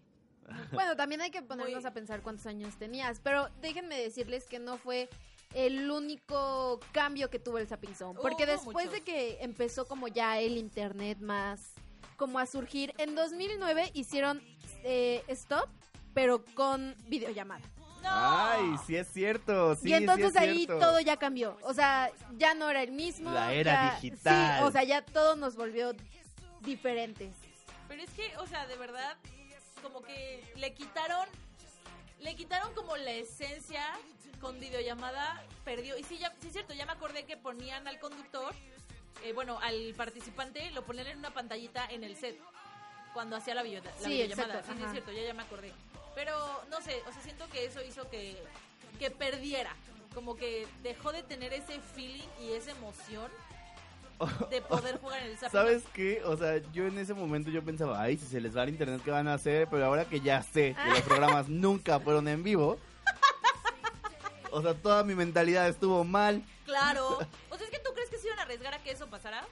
S4: Bueno, también hay que ponernos
S3: Muy-
S4: a pensar cuántos años tenías, pero déjenme decirles que no fue el único cambio que tuvo el Zapping Zone, porque
S3: Hubo
S4: después
S3: muchos.
S4: de que empezó como ya el internet más como a surgir, en 2009 hicieron eh, Stop, pero con videollamada.
S3: No.
S2: Ay, sí es cierto, sí,
S4: y entonces
S2: sí es
S4: ahí
S2: cierto.
S4: todo ya cambió, o sea, ya no era el mismo.
S2: La era
S4: ya-
S2: digital.
S4: Sí, o sea, ya todo nos volvió diferentes.
S3: Pero es que, o sea, de verdad, como que le quitaron, le quitaron como la esencia con videollamada, perdió. Y sí, ya, sí es cierto, ya me acordé que ponían al conductor, eh, bueno, al participante, lo ponían en una pantallita en el set cuando hacía la, video- la
S4: Sí,
S3: videollamada.
S4: exacto,
S3: sí, sí, es cierto, ya, ya me acordé. Pero, no sé, o sea, siento que eso hizo que, que perdiera. Como que dejó de tener ese feeling y esa emoción de poder jugar en el.
S2: ¿Sabes qué? O sea, yo en ese momento yo pensaba, ay, si se les va el internet, ¿qué van a hacer? Pero ahora que ya sé que los programas nunca fueron en vivo, o sea, toda mi mentalidad estuvo mal.
S3: Claro. O sea, es que tú crees que se iban a arriesgar a que eso pasara.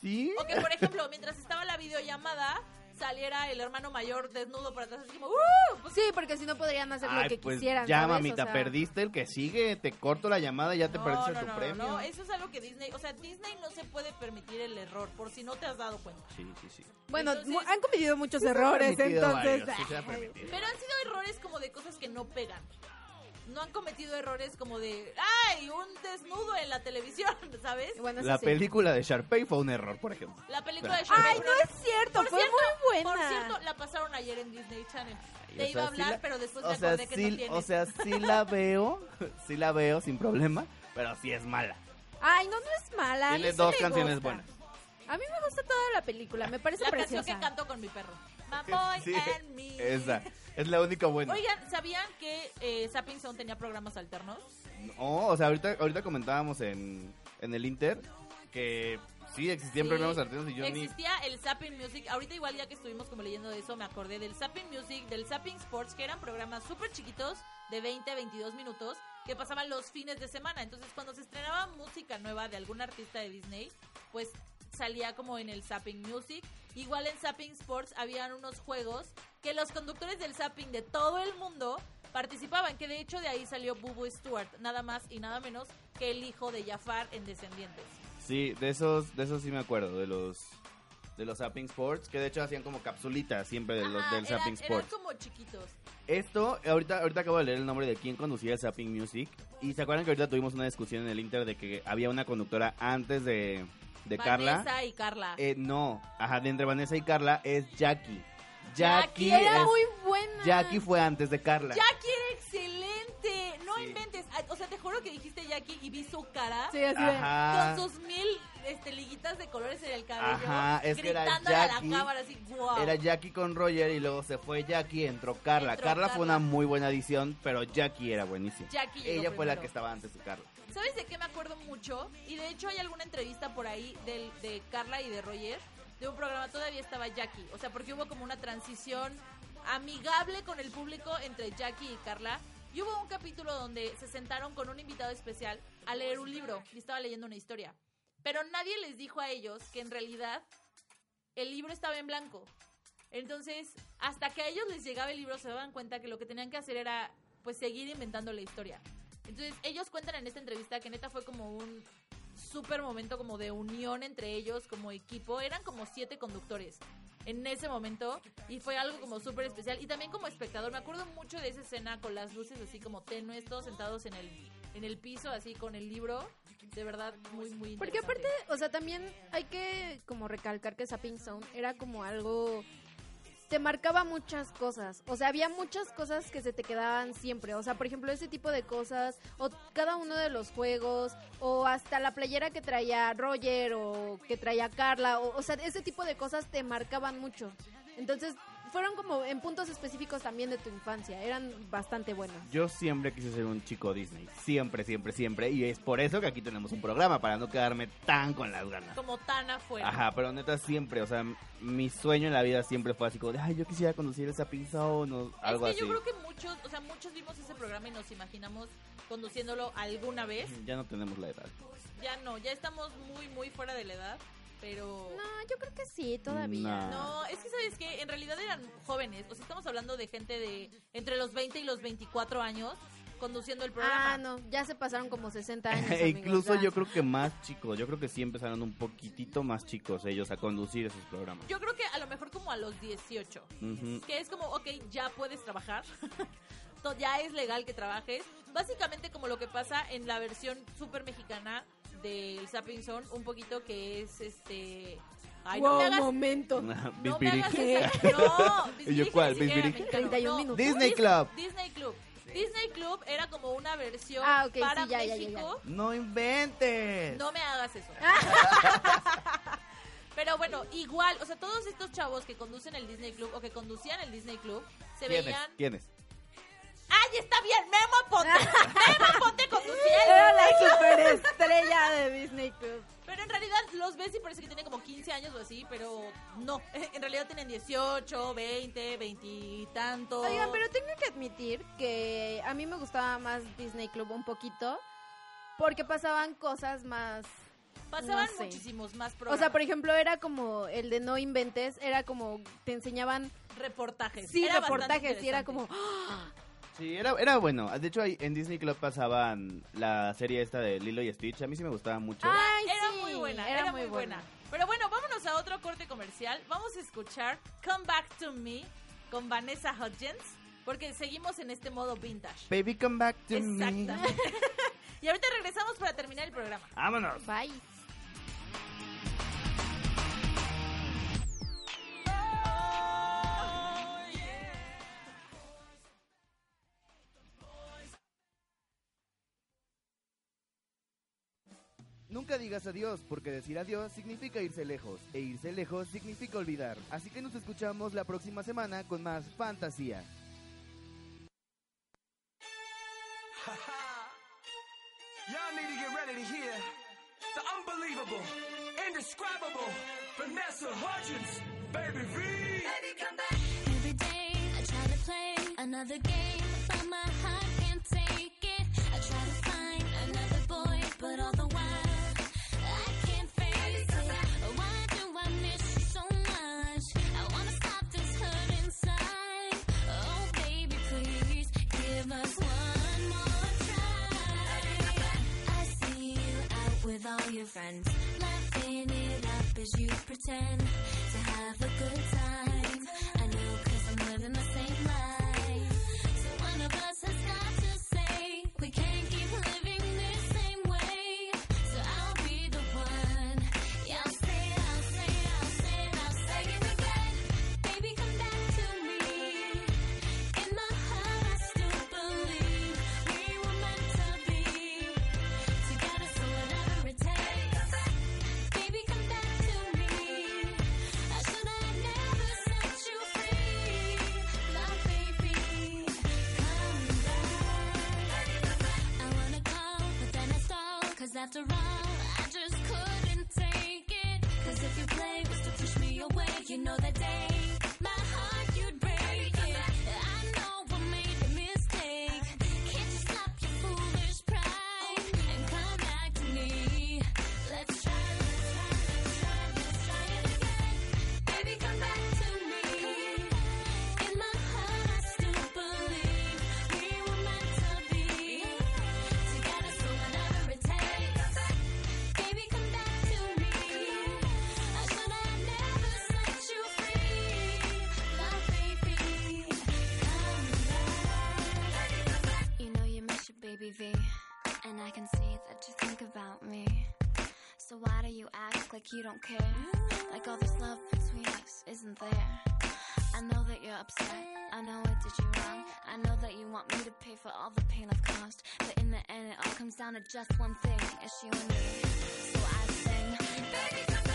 S2: ¿Sí?
S3: O que, por ejemplo, mientras estaba la videollamada, saliera el hermano mayor desnudo por atrás. Así como, ¡uh! Pues,
S4: Sí, porque si no podrían hacer lo
S2: Ay,
S4: que
S2: pues
S4: quisieran.
S2: ya,
S4: ¿sabes?
S2: mamita,
S4: O sea,
S2: perdiste el que sigue, te corto la llamada y ya te
S3: no,
S2: perdiste
S3: no,
S2: tu
S3: no,
S2: premio.
S3: no, eso es algo que Disney, o sea, Disney no se puede permitir el error, por si no te has dado cuenta.
S2: Sí, sí, sí.
S4: Bueno,
S3: Entonces-
S4: mu- han cometido muchos errores,
S2: permitido
S4: entonces.
S2: varios, sí se ha permitido.
S3: Pero han sido errores como de cosas que no pegan. No han cometido errores como de, ¡ay! Un desnudo en la televisión, ¿sabes?
S4: Bueno,
S2: La
S4: sí.
S2: película de Sharpay fue un error, por ejemplo.
S3: La película de
S4: Ay,
S3: Sharknado,
S4: no es cierto,
S3: Por
S4: fue
S3: cierto,
S4: muy buena.
S3: Por cierto, la pasaron ayer en Disney Channel.
S2: Ay,
S3: Te iba
S2: sea,
S3: a hablar,
S2: sí la-
S3: pero después
S2: o
S3: me
S2: sea,
S3: acordé que
S2: sí,
S3: no tiene.
S2: O sea, sí la veo, sí la veo sin problema, pero sí es mala.
S4: Ay, no, no es mala.
S2: Tiene dos
S4: me
S2: canciones
S4: gusta.
S2: buenas.
S4: A mí me gusta toda la película, me parece
S3: la
S4: preciosa.
S3: canción que canto con mi perro. My boy
S2: Sí,
S3: and me.
S2: esa, es la única buena.
S3: Oigan, ¿sabían que eh, Zapping Zone tenía programas alternos?
S2: No, o sea, ahorita, ahorita comentábamos en, en el Inter que sí existían
S3: Sí,
S2: programas artesanos y yo ni...
S3: Existía el Zapping Music. Ahorita igual ya que estuvimos como leyendo de eso, me acordé del Zapping Music, del Zapping Sports, que eran programas súper chiquitos de 20 a 22 minutos que pasaban los fines de semana. Entonces, cuando se estrenaba música nueva de algún artista de Disney, pues salía como en el Zapping Music. Igual en Zapping Sports habían unos juegos que los conductores del Zapping de todo el mundo participaban, que de hecho de ahí salió Bubu Stewart, nada más y nada menos que el hijo de Jafar en Descendientes.
S2: Sí, de esos, de esos sí me acuerdo, de los de los Zapping Sports, que de hecho hacían como capsulitas siempre de los,
S3: Ajá,
S2: del
S3: eran-
S2: Zapping
S3: eran
S2: Sports.
S3: como chiquitos.
S2: Esto, ahorita, ahorita acabo de leer el nombre de quién conducía el Zapping Music. Y se acuerdan que ahorita tuvimos una discusión en el Inter de que había una conductora antes de, de Carla.
S3: Vanessa y Carla.
S2: Eh, no, ajá, de entre Vanessa y Carla es Jackie.
S3: Jackie
S2: Jackie,
S4: Era
S2: es-
S4: muy buena.
S2: Jackie fue antes de Carla.
S3: Jackie era excelente. No
S2: Sí.
S3: inventes. Ah, O sea, te juro que dijiste Jackie y vi su cara
S4: Sí, así
S2: Ajá.
S3: con sus mil este, liguitas de colores en el cabello.
S2: Ajá, es que era
S3: gritándole a
S2: Jackie.
S3: la cámara así, wow.
S2: Era Jackie con Roger y luego se fue Jackie, entró Carla.
S3: Entró
S2: Carla, fue
S3: Carla.
S2: una muy buena adición, pero Jackie era buenísima.
S3: Jackie
S2: Ella fue la que estaba antes de Carla.
S3: ¿Sabes de qué me acuerdo mucho? Y de hecho hay alguna entrevista por ahí de Carla y de Roger. De un programa todavía estaba Jackie. O sea, porque hubo como una transición amigable con el público entre Jackie y Carla. Y hubo un capítulo donde se sentaron con un invitado especial a leer un libro y estaba leyendo una historia. Pero nadie les dijo a ellos que en realidad el libro estaba en blanco. Entonces, hasta que a ellos les llegaba el libro, se daban cuenta que lo que tenían que hacer era, pues, seguir inventando la historia. Entonces, ellos cuentan en esta entrevista que neta fue como un súper momento como de unión entre ellos como equipo. Eran como siete conductores en ese momento y fue algo como súper especial. Y también como espectador, me acuerdo mucho de esa escena con las luces así como tenues, todos sentados en el, en el piso, así con el libro. De verdad, muy, muy
S4: Porque aparte, o sea, también hay que como recalcar que Sapping Zone era como algo te marcaba muchas cosas, o sea, había muchas cosas que se te quedaban siempre, o sea, por ejemplo, ese tipo de cosas, o cada uno de los juegos, o hasta la playera que traía Roger, o que traía Carla, o, o sea, ese tipo de cosas te marcaban mucho. Entonces, fueron como en puntos específicos también de tu infancia, eran bastante buenos.
S2: Yo siempre quise ser un chico Disney. Siempre, siempre, siempre. Y es por eso que aquí tenemos un programa, para no quedarme tan con las ganas.
S3: Como tan afuera.
S2: Ajá, pero neta siempre, o sea, mi sueño en la vida siempre fue así como de, ay, yo quisiera conducir esa pizza o no, algo
S3: es que
S2: así.
S3: yo creo que muchos, o sea, muchos vimos ese programa y nos imaginamos conduciéndolo alguna vez.
S2: Ya no tenemos la edad.
S3: Ya no, ya estamos muy, muy fuera de la edad. Pero.
S4: No, yo creo que sí, todavía.
S2: No.
S3: No, es que sabes que en realidad eran jóvenes. O sea, estamos hablando de gente de entre los 20 y los 24 años conduciendo el programa.
S4: Ah, no, ya se pasaron como 60 años.
S2: E
S4: amigos,
S2: incluso
S4: ya.
S2: yo creo que más chicos, yo creo que sí empezaron un poquitito más chicos ellos a conducir esos programas.
S3: Yo creo que a lo mejor como a los 18.
S2: Ujú.
S3: Que es como, ok, ya puedes trabajar. Ya es legal que trabajes. Básicamente como lo que pasa en la versión super mexicana del Zapping Zone, un poquito que es este... Ay, no
S4: Wow,
S3: me hagas...
S4: momento.
S3: No me hagas esa- No,
S2: ¿Y yo cuál?
S3: ni siquiera era
S2: Bisbiri.
S3: mexicano.
S4: 31
S3: No,
S4: minutos.
S2: Disney Club.
S3: Disney Club. Disney Club era como una versión
S4: Ah, sí,
S3: para
S4: ya, ya, ya,
S3: México.
S2: No inventes.
S3: No me hagas eso. Pero bueno, igual, o sea, todos estos chavos que conducen el Disney Club o que conducían el Disney Club se
S2: ¿Quiénes?
S3: veían.
S2: ¿Quiénes?
S3: ¡Ay, está bien! ¡Memo Ponte! ¡Memo Ponte conducía el
S4: Era la superestrella de Disney Club.
S3: Pero en realidad los ves y parece que tienen como 15 años o así, pero no. En realidad tienen 18, 20, 20 y tanto.
S4: Oigan, pero tengo que admitir que a mí me gustaba más Disney Club un poquito porque pasaban cosas más...
S3: Pasaban
S4: no sé.
S3: muchísimos más
S4: O
S3: programas.
S4: sea, por ejemplo, era como el de No Inventes, era como te enseñaban
S3: reportajes.
S4: sí,
S3: Era
S4: reportajes y era como ¡ah!
S2: Sí, era, era bueno. De hecho, en Disney Club pasaban la serie esta de Lilo y Stitch. A mí sí me gustaba mucho.
S4: Ay,
S3: era
S4: sí,
S3: muy buena,
S4: era
S3: era,
S4: muy
S3: muy buena. Pero bueno, vámonos a otro corte comercial. Vamos a escuchar Come Back to Me con Vanessa Hudgens, porque seguimos en este modo vintage.
S2: Baby, come back to me.
S3: Y ahorita regresamos para terminar el programa.
S2: Vámonos.
S4: Bye.
S2: Nunca digas adiós, porque decir adiós significa irse lejos, e irse lejos significa olvidar. Así que nos escuchamos la próxima semana con más fantasía.
S7: Y'all need to get ready to hear the unbelievable, indescribable Vanessa Hudgens, baby V.
S6: Every day I try to play another game, but my heart can't take it. I try to find another boy, but all the while your friends, laughing it up as you pretend to have a good time. I know 'cause I'm living the same after all, I just couldn't take it. 'Cause if your play was to push me away, you know that day I can see that you think about me. So why do you act like you don't care? Like all this love between us isn't there. I know that you're upset. I know I did you wrong. I know that you want me to pay for all the pain I've caused. But in the end, it all comes down to just one thing. It's you and me. So I sing. Baby,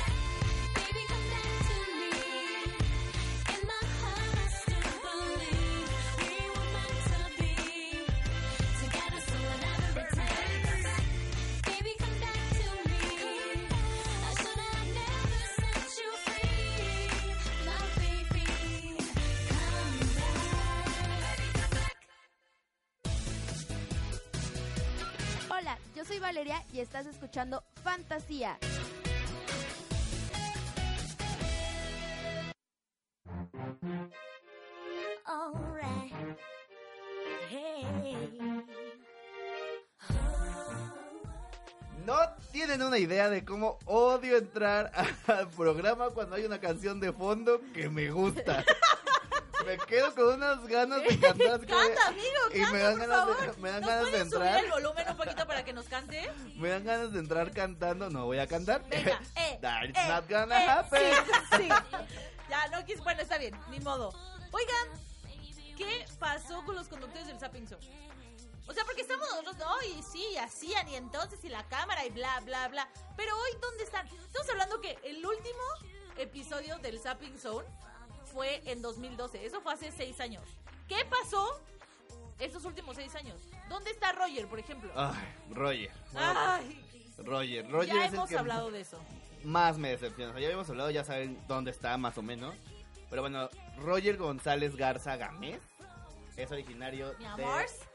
S5: Valeria y estás escuchando Fantasía.
S6: Hey.
S2: No tienen una idea de cómo odio entrar al programa cuando hay una canción de fondo que me gusta. Me quedo con unas ganas de cantar. de-
S3: Canta, amigo,
S2: y
S3: canta,
S2: me dan
S3: por
S2: ganas
S3: favor.
S2: de, me dan
S3: ¿Nos
S2: ganas de
S3: puedes subir
S2: entrar.
S3: el volumen un poquito para que nos cante?
S2: Me dan ganas de entrar cantando. No voy a cantar.
S3: Venga, eh,
S2: That's
S3: eh,
S2: not gonna
S3: eh,
S2: happen.
S3: Sí, sí. Ya, no quis. Bueno, está bien, ni modo. Oigan, ¿qué pasó con los conductores del Zapping Zone? O sea, porque estamos nosotros, no, y sí, hacían, y entonces, y la cámara, y bla, bla, bla. Pero hoy, ¿dónde están? Estamos hablando que el último episodio del Zapping Zone fue en 2012. Eso fue hace seis años. ¿Qué pasó estos últimos seis años? ¿Dónde está Roger, por ejemplo?
S2: Ay, Roger.
S3: Ay,
S2: Roger. Roger
S3: ya
S2: es el
S3: hemos
S2: que
S3: hablado de eso.
S2: más me decepciona. O sea, ya habíamos hablado, ya saben dónde está más o menos. Pero bueno, Roger González Garza Gámez es originario de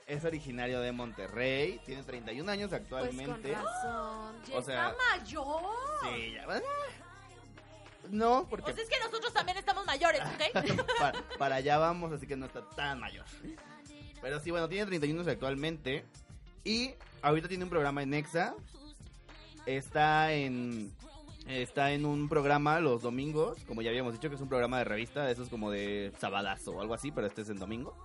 S2: es originario de Monterrey, tiene 31 años
S4: Pues con
S2: actualmente.
S4: razón.
S2: o sea,
S3: ¡Está mayor!
S2: sí, ya- no, porque
S3: sea, es que nosotros también estamos mayores, ¿ok?
S2: para, para allá vamos, así que no está tan mayor. Pero sí, bueno, tiene 31 años actualmente. Y ahorita tiene un programa en Exa. Está en. Está en un programa los domingos, como ya habíamos dicho, que es un programa de revista, de esos como de sabadazo o algo así, pero este es en domingo.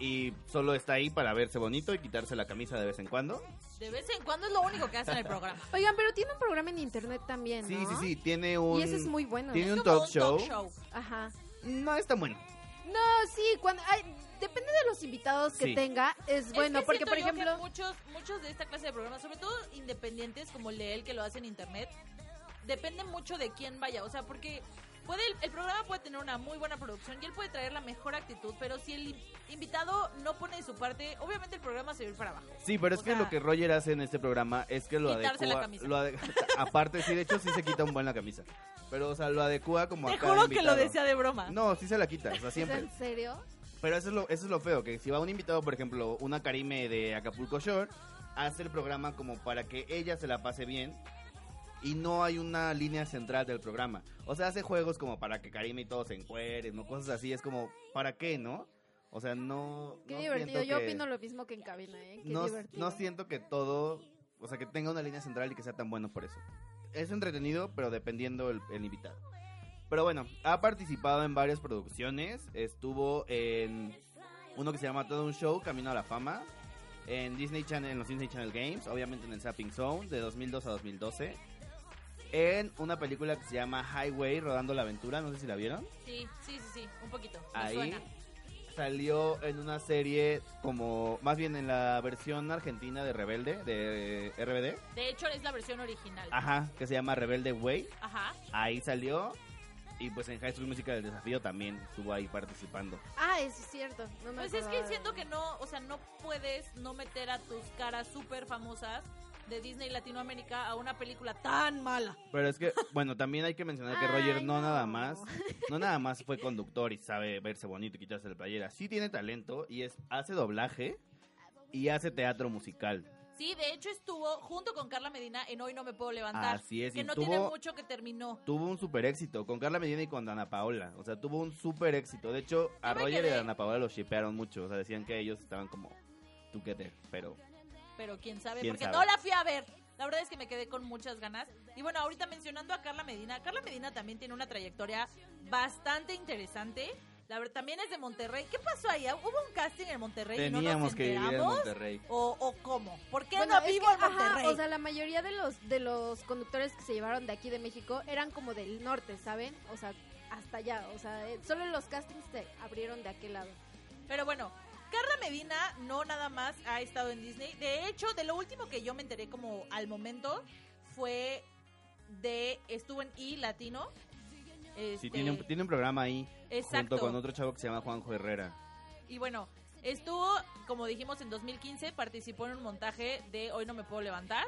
S2: Y solo está ahí para verse bonito y quitarse la camisa de vez en cuando.
S3: De vez en cuando es lo único que hacen en el programa.
S4: Oigan, pero tiene un programa en internet también,
S2: Sí,
S4: ¿no?
S2: sí, sí, tiene un...
S4: Y ese es muy bueno.
S2: Tiene
S3: Es
S2: un
S3: como
S2: talk show.
S4: Ajá.
S2: No es tan bueno.
S4: No, sí, cuando ay, depende de los invitados que
S2: Sí.
S4: tenga, es bueno,
S3: Es que
S4: porque por ejemplo,
S3: muchos, muchos de esta clase de programas, sobre todo independientes como el de él que lo hace en internet, depende mucho de quién vaya. O sea, porque puede el, el programa puede tener una muy buena producción y él puede traer la mejor actitud, pero si el in- invitado no pone de su parte, obviamente el programa se va a ir para abajo.
S2: Sí, pero es
S3: O
S2: que
S3: sea,
S2: lo que Roger hace en este programa es que lo
S3: Quitarse la
S2: adecua.
S3: camisa.
S2: lo ade- aparte, sí, de hecho sí se quita un buen la camisa. Pero, o sea, lo adecua como
S3: Te
S2: a cada
S3: juro que lo
S2: invitado.
S3: decía de broma.
S2: No, sí se la quita, o sea,
S4: ¿es
S2: siempre.
S4: en serio?
S2: Pero eso es, lo, eso es lo feo, que si va un invitado, por ejemplo, una Karime de Acapulco Shore, hace el programa como para que ella se la pase bien y no hay una línea central del programa. O sea, hace juegos como para que Karime y todos se encueren, o cosas así, es como, ¿para qué, no? O sea, no...
S4: Qué
S2: no
S4: divertido. Yo
S2: que-
S4: opino lo mismo que en cabina, ¿eh? Qué
S2: no,
S4: divertido.
S2: no siento que todo, o sea, que tenga una línea central y que sea tan bueno por eso. Es entretenido, pero dependiendo el, el invitado. Pero bueno, ha participado en varias producciones. Estuvo en uno que se llama Todo un Show, Camino a la Fama. En Disney Channel, en los Disney Channel Games, obviamente en el Zapping Zone, de 2002 a 2012. En una película que se llama Highway, Rodando la Aventura, no sé si la vieron.
S3: Sí, sí, sí, sí, un poquito. me
S2: Ahí
S3: suena.
S2: salió en una serie como, más bien en la versión argentina de Rebelde, de RBD.
S3: De hecho, es la versión original.
S2: Ajá, que se llama Rebelde Way.
S3: Ajá.
S2: Ahí salió. Y pues en High School Musical del Desafío también estuvo ahí participando.
S4: Ah, eso es cierto. No me
S3: Pues es que siento que no, o sea, no puedes no meter a tus caras súper famosas de Disney Latinoamérica a una película tan mala.
S2: Pero es que, bueno, también hay que mencionar que
S4: Ay,
S2: Roger no,
S4: no.
S2: nada más, no nada más fue conductor y sabe verse bonito y quitarse la playera. Sí tiene talento y es hace doblaje y hace teatro musical.
S3: Sí, de hecho estuvo junto con Carla Medina en Hoy No Me Puedo Levantar.
S2: Así es,
S3: Que
S2: y
S3: no
S2: tuvo-
S3: tiene mucho que terminó.
S2: Tuvo un super éxito con Carla Medina y con Dana Paola. O sea, tuvo un super éxito. De hecho, a Roger y
S3: quedé-
S2: a Dana Paola los shipearon mucho. O sea, decían que ellos estaban como together. Pero
S3: Pero quién sabe,
S2: ¿Quién
S3: porque
S2: sabe?
S3: no la fui a ver. La verdad es que me quedé con muchas ganas. Y bueno, ahorita mencionando a Carla Medina, Carla Medina también tiene una trayectoria bastante interesante. La verdad, también es de Monterrey. ¿Qué pasó allá? ¿Hubo un casting en Monterrey y no
S2: Teníamos
S3: nos
S2: que vivir en? Monterrey.
S3: ¿O, o cómo? ¿Por qué
S4: Bueno,
S3: no
S4: es
S3: vivo
S4: que,
S3: en
S4: ajá,
S3: Monterrey?
S4: o sea, la mayoría de los de los conductores que se llevaron de aquí de México eran como del norte, ¿saben? O sea, hasta allá, o sea, eh, solo los castings se abrieron de aquel lado.
S3: Pero bueno, Carla Medina no nada más ha estado en Disney. De hecho, de lo último que yo me enteré como al momento fue de estuvo en I Latino.
S2: Sí,
S3: Este,
S2: tiene un, tiene un programa ahí.
S3: Exacto.
S2: Junto con otro chavo que se llama Juanjo Herrera.
S3: Y bueno, estuvo, como dijimos, en 2015, participó en un montaje de Hoy no me puedo levantar.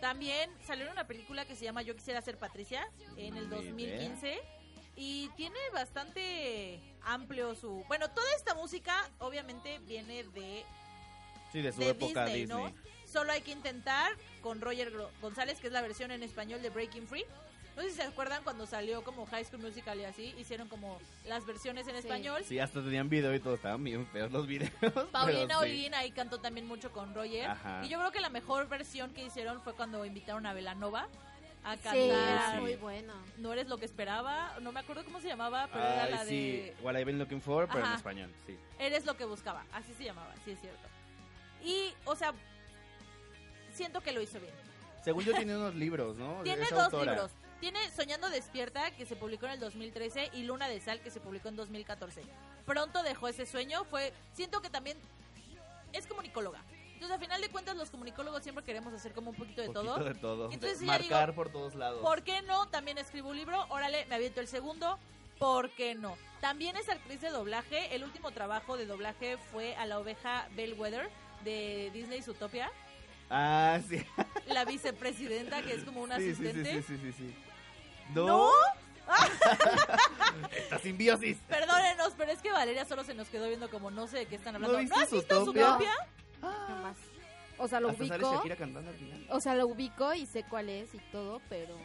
S3: También salió en una película que se llama Yo quisiera ser Patricia en el
S2: Ni
S3: 2015. Y tiene bastante amplio su... Bueno, toda esta música obviamente viene de,
S2: Sí, de su
S3: de
S2: época
S3: Disney,
S2: Disney.
S3: ¿no? Solo hay que intentar con Roger González, que es la versión en español de Breaking Free. No sé si se acuerdan cuando salió como High School Musical y así, hicieron como las versiones en español.
S2: Sí, hasta tenían video y todo, estaban bien feos los videos.
S3: Paulina
S2: sí.
S3: Olguín ahí cantó también mucho con Roger.
S2: Ajá.
S3: Y yo creo que la mejor versión que hicieron fue cuando invitaron a Velanova a
S4: Sí,
S3: cantar.
S4: es muy bueno.
S3: No eres lo que esperaba, no me acuerdo cómo se llamaba, pero era
S2: Ay,
S3: la
S2: sí,
S3: de
S2: What I've been looking for, pero en
S3: Ajá.
S2: español, sí.
S3: Eres lo que buscaba, así se llamaba, sí es cierto. Y, o sea, siento que lo hizo bien.
S2: Según yo tiene unos libros, ¿no?
S3: Tiene
S2: Es
S3: dos
S2: autora.
S3: libros. Tiene Soñando Despierta, que se publicó en el 2013, y Luna de Sal, que se publicó en 2014. Pronto dejó ese sueño. Fue, siento que también es comunicóloga. Entonces, a final de cuentas, los comunicólogos siempre queremos hacer como un poquito de
S2: Poquito
S3: todo.
S2: de todo.
S3: Entonces,
S2: De
S3: ya digo,
S2: marcar por todos lados.
S3: ¿Por qué no? También escribo un libro. Órale, me aviento el segundo. ¿Por qué no? También es actriz de doblaje. El último trabajo de doblaje fue a la oveja Bellwether de Disney Zootopia.
S2: Ah, sí.
S3: La vicepresidenta, que es como una
S2: sí, sí, sí,
S3: asistente.
S2: sí, sí, sí, sí. ¿No?
S3: ¿No?
S2: Esta simbiosis.
S3: Perdónenos, pero es que Valeria solo se nos quedó viendo como no sé de qué están hablando.
S2: ¿No viste
S3: has visto
S2: Zootopia?
S4: Jamás. O sea, lo
S2: Hasta sale
S4: ubico.
S2: Shakira cantando al final.
S4: O sea, lo ubico y sé cuál es y todo, pero.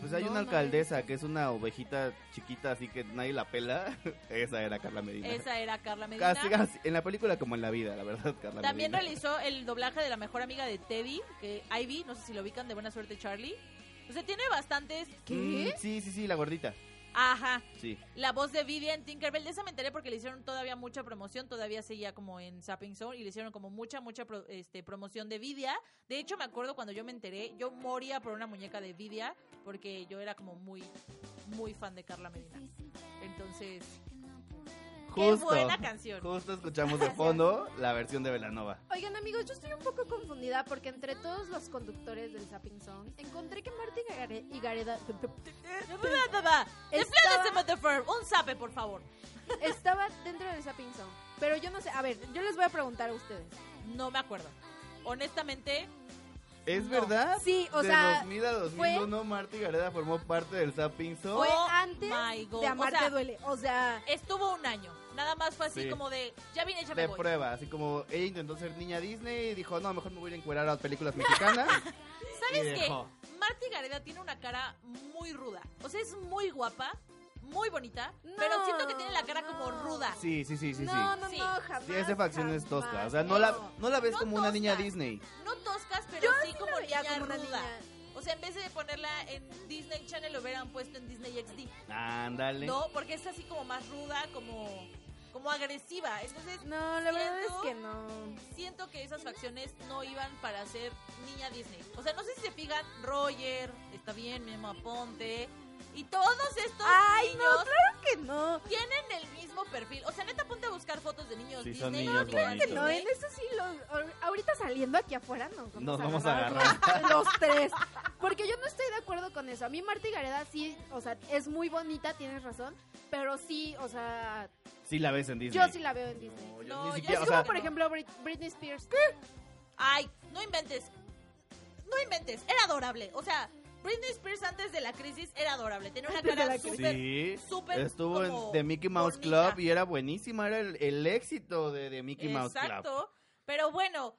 S2: Pues hay
S4: no,
S2: una
S4: no
S2: alcaldesa que es una ovejita chiquita, así que nadie la pela. Esa era Carla Medina.
S3: Esa era Carla Medina.
S2: Casi, casi, en la película como en la vida, la verdad, Carla
S3: También
S2: Medina.
S3: realizó el doblaje de la mejor amiga de Teddy, que Ivy, no sé si lo ubican de Buena Suerte Charlie. O sea, tiene bastantes...
S2: Mm, sí, sí, sí, la gordita.
S3: Ajá.
S2: Sí.
S3: La voz de Vivian Tinkerbell, de esa me enteré porque le hicieron todavía mucha promoción, todavía seguía como en Zapping Zone y le hicieron como mucha, mucha pro- este, promoción de Vidia. De hecho, me acuerdo cuando yo me enteré, yo moría por una muñeca de Vidia porque yo era como muy, muy fan de Carla Medina. Entonces, qué
S2: Justo.
S3: buena canción.
S2: Justo escuchamos de fondo la versión de Velanova.
S4: Oigan, amigos, yo estoy un poco confundida porque entre todos los conductores del Zapping Song encontré que Marty Gare- y Gareda
S3: Motherfucker. Un zape, por favor.
S4: estaba dentro del Zapping Song. Pero yo no sé, a ver, yo les voy a preguntar a ustedes.
S3: No me acuerdo. Honestamente,
S2: ¿Es
S3: No.
S2: verdad?
S4: Sí, o
S2: de
S4: sea,
S2: 2000 a 2001, Marty Gareda formó parte del Zapping Zone.
S4: Fue
S3: Oh
S4: antes
S3: God.
S4: de Amarte
S3: O sea,
S4: Duele. O sea,
S3: estuvo un año. Nada más fue así
S2: Sí.
S3: como de, ya vine, ya me
S2: de
S3: voy.
S2: prueba, así como ella intentó ser niña Disney y dijo, no, mejor me voy a encuerar a las películas mexicanas.
S3: ¿Sabes qué? Marty Gareda tiene una cara muy ruda. O sea, es muy guapa, muy bonita,
S4: No,
S3: pero siento que tiene la cara como ruda.
S2: Sí, sí, sí, sí,
S4: no,
S2: sí.
S4: no,
S3: Sí.
S4: no, jamás.
S2: Sí, esa facción es tosca.
S4: jamás.
S2: O sea, no la, no la ves
S3: No
S2: como una niña. Disney.
S3: No toscas, pero
S4: Yo
S3: sí
S4: sí
S3: como niña
S4: como una
S3: ruda.
S4: niña.
S3: O sea, en vez de ponerla en Disney Channel, lo hubieran puesto en Disney XD.
S2: Ándale.
S3: No, porque es así como más ruda, como, como agresiva. Entonces,
S4: No, la verdad
S3: Siento-
S4: es que no.
S3: siento que esas facciones no iban para ser niña Disney. O sea, no sé si se fijan, Roger, está bien, Memo Aponte, y todos estos
S4: Ay,
S3: niños
S4: no, claro que no.
S3: tienen el mismo perfil. O sea, neta, ponte a buscar fotos de niños
S2: Sí, son
S3: Disney.
S2: niños
S3: o niñas
S2: bonitos.
S4: Que no, en eso sí, los, ahor- ahorita saliendo aquí afuera nos vamos,
S2: Nos
S4: a,
S2: vamos a
S4: agarrar los tres. Porque yo no estoy de acuerdo con eso. A mí Marta Gareda sí, o sea, es muy bonita, tienes razón. Pero sí, o sea,
S2: Sí la ves en Disney.
S4: yo sí la veo en Disney.
S2: No, yo
S3: No,
S2: ni
S3: yo
S2: siquiera,
S3: sí
S2: o
S4: Es
S2: sea,
S4: como, por ejemplo, Brit- Britney Spears.
S3: Ay, no inventes. No inventes. Era adorable. O sea, Britney Spears antes de la crisis era adorable. Tenía una cara súper...
S2: sí,
S3: súper
S2: estuvo en The Mickey Mouse
S3: bonita.
S2: Club y era buenísima, era el, el éxito de The Mickey Mouse Club.
S3: Exacto. Pero bueno,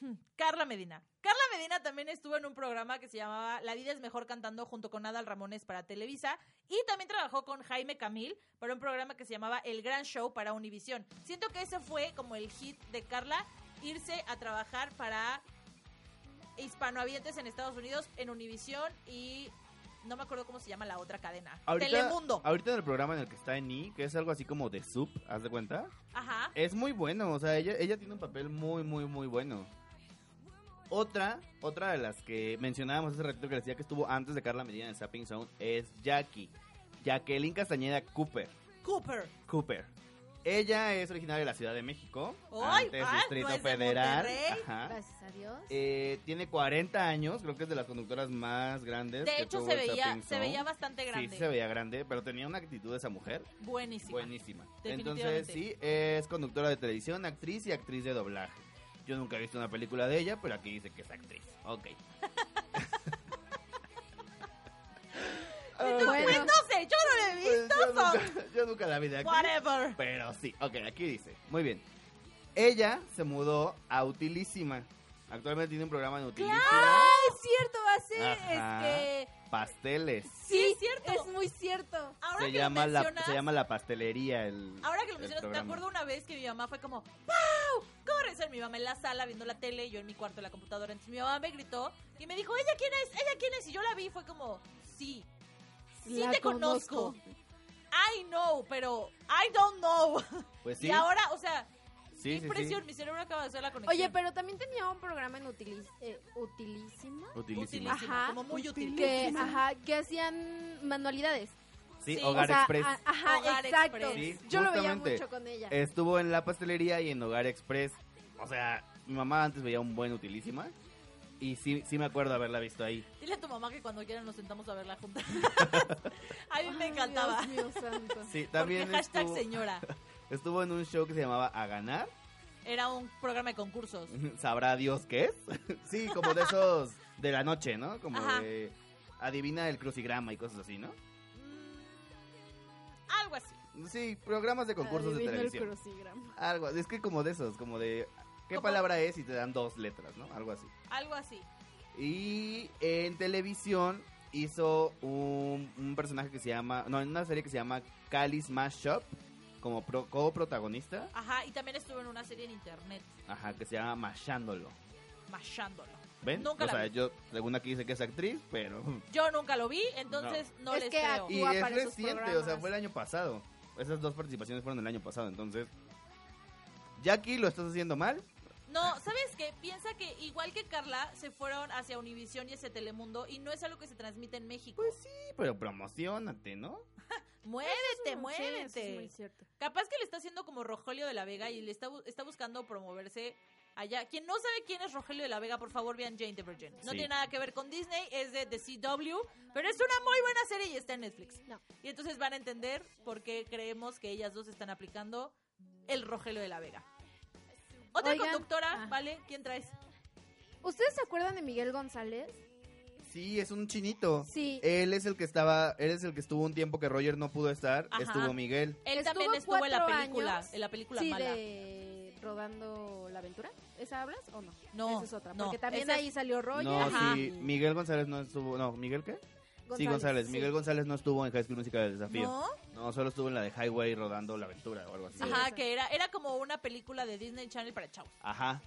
S3: Carla Medina. Carla Medina también estuvo en un programa que se llamaba La vida es mejor cantando junto con Adal Ramones para Televisa y también trabajó con Jaime Camil para un programa que se llamaba El Gran Show para Univisión. Siento que ese fue como el hit de Carla, irse a trabajar para hispanohabientes en Estados Unidos en Univisión y no me acuerdo cómo se llama la otra cadena.
S2: Ahorita,
S3: Telemundo.
S2: ahorita en el programa en el que está en I, que es algo así como de Soup, ¿haz de cuenta?
S3: Ajá.
S2: Es muy bueno, o sea, ella, ella tiene un papel muy, muy, muy bueno. Otra, otra de las que mencionábamos hace ratito que decía que estuvo antes de Carla Medina en el Sapping Zone es Jackie. Jacqueline Castañeda Cooper.
S3: Cooper.
S2: Cooper. Ella es originaria de la Ciudad de México.
S3: ¡Ay!
S2: antes
S3: ay,
S2: Distrito
S3: no es de
S2: Federal.
S3: Monterrey.
S2: Ajá.
S4: Gracias a Dios.
S2: Eh, tiene 40 años, creo que es de las conductoras más grandes.
S3: De
S2: que
S3: hecho,
S2: tuvo
S3: se veía, se veía bastante grande.
S2: Sí, se veía grande, pero tenía una actitud de esa mujer
S3: Buenísima.
S2: buenísima. Entonces, sí, es conductora de televisión, actriz y actriz de doblaje. Yo nunca he visto una película de ella, pero aquí dice que es actriz. Ok.
S3: Entonces,
S4: Bueno.
S3: pues, no sé, yo no lo he
S2: Pues
S3: visto.
S2: yo,
S3: so-
S2: nunca, yo nunca la vi de actriz.
S3: Whatever.
S2: Pero sí, ok, aquí dice. Muy bien. Ella se mudó a Utilísima. Actualmente tiene un programa en Utilísima.
S4: ¡Ah, es cierto! Hace,
S2: Ajá.
S4: este...
S2: Pasteles.
S3: Sí, es cierto.
S4: Es muy cierto.
S3: Ahora
S2: Se
S3: que
S2: llama,
S3: lo
S2: la, se llama La Pastelería. El,
S3: ahora que lo mencionas, me acuerdo una vez que mi mamá fue como, ¡Pau! Corre, ser mi mamá en la sala viendo la tele y yo en mi cuarto en la computadora. Entonces mi mamá me gritó y me dijo, ¿ella quién es? ¿Ella quién es? Y yo la vi y fue como, sí, sí
S4: La
S3: te conozco.
S4: conozco.
S3: I know, pero I don't know.
S2: Pues sí.
S3: Y ahora, o sea,
S2: sí,
S3: qué
S2: sí,
S3: impresión,
S2: sí.
S3: mi cerebro acaba de hacer la conexión.
S4: Oye, pero también tenía un programa en Utilis, eh, Utilísima. Ajá.
S3: como muy útil.
S4: Que, ajá, que hacían manualidades.
S2: Sí,
S3: Sí.
S2: Hogar
S4: o sea,
S2: Express.
S4: a- ajá,
S3: Hogar
S4: exacto.
S3: Express.
S2: Sí,
S4: Yo lo veía
S2: justamente.
S4: mucho con ella.
S2: Estuvo en la pastelería y en Hogar Express. O sea, mi mamá antes veía un buen Utilísima. Y sí, sí me acuerdo haberla visto ahí.
S3: Dile a tu mamá que cuando quieran nos sentamos a verla juntas. a mí me
S4: Ay,
S3: encantaba.
S4: Dios mío santo.
S2: Sí, también
S3: Porque hashtag
S2: estuvo,
S3: señora.
S2: estuvo en un show que se llamaba A Ganar.
S3: Era un programa de concursos.
S2: ¿Sabrá Dios qué es? sí, como de esos de la noche, ¿no? Como
S3: Ajá.
S2: de adivina el crucigrama y cosas así, ¿no?
S3: Mm, algo así.
S2: Sí, programas de concursos de
S4: Adivina el
S2: televisión.
S4: crucigrama.
S2: Algo, es que como de esos, como de qué palabra es y te dan dos letras, ¿no? Algo así.
S3: Algo así.
S2: Y en televisión hizo un, un personaje que se llama, no, en una serie que se llama Cali Smash Shop, como pro- coprotagonista,
S3: Ajá, y también estuvo en una serie en internet,
S2: ajá, que se llama Mashándolo.
S3: machándolo.
S2: ¿Ven?
S3: Nunca
S2: o
S3: la
S2: sea,
S3: vi.
S2: yo, según aquí dice que es actriz, pero...
S3: Yo nunca lo vi, entonces no,
S4: Es
S3: les
S4: que
S3: creo.
S2: Y es reciente, o sea, fue el año pasado. Esas dos participaciones fueron el año pasado, entonces... Jackie, ¿lo estás haciendo mal?
S3: No, ¿sabes qué? Piensa que igual que Carla, se fueron hacia Univisión y hacia Telemundo y no es algo que se transmite en México.
S2: Pues sí, pero promocionate, ¿no?
S3: muévete,
S4: Sí, eso
S3: muévete.
S4: es muy cierto.
S3: Capaz que le está haciendo como Rogelio de la Vega y le está, está buscando promoverse allá. Quien no sabe quién es Rogelio de la Vega, por favor vean Jane the Virgin. No
S2: Sí.
S3: tiene nada que ver con Disney, es de The CW, pero es una muy buena serie y está en Netflix.
S4: No.
S3: Y entonces van a entender por qué creemos que ellas dos están aplicando el Rogelio de la Vega. Otra
S4: Oigan.
S3: conductora,
S4: Ah.
S3: ¿vale? ¿Quién traes?
S4: ¿Ustedes se acuerdan de Miguel González?
S2: Sí, es un chinito.
S4: Sí.
S2: Él es el que estaba, él es el que estuvo un tiempo que Roger no pudo estar,
S3: Ajá.
S2: estuvo Miguel.
S3: Él
S4: Estuvo
S3: también estuvo en la película,
S4: años.
S3: en la película
S4: sí,
S3: mala.
S4: de Rodando la Aventura. ¿Esa hablas o no?
S3: No,
S4: Esa es otra.
S3: no,
S4: Porque también
S3: esa es-
S4: ahí salió Roger.
S2: No,
S3: Ajá.
S2: sí, Miguel González no estuvo, no, ¿Miguel qué? Sí, González.
S4: sí.
S2: Miguel González no estuvo en High School Musical del Desafío.
S3: ¿No?
S2: No, solo estuvo en la de Highway rodando la aventura o algo así.
S4: Sí.
S3: Ajá, que era, era como una película de Disney Channel para chavos.
S2: Ajá.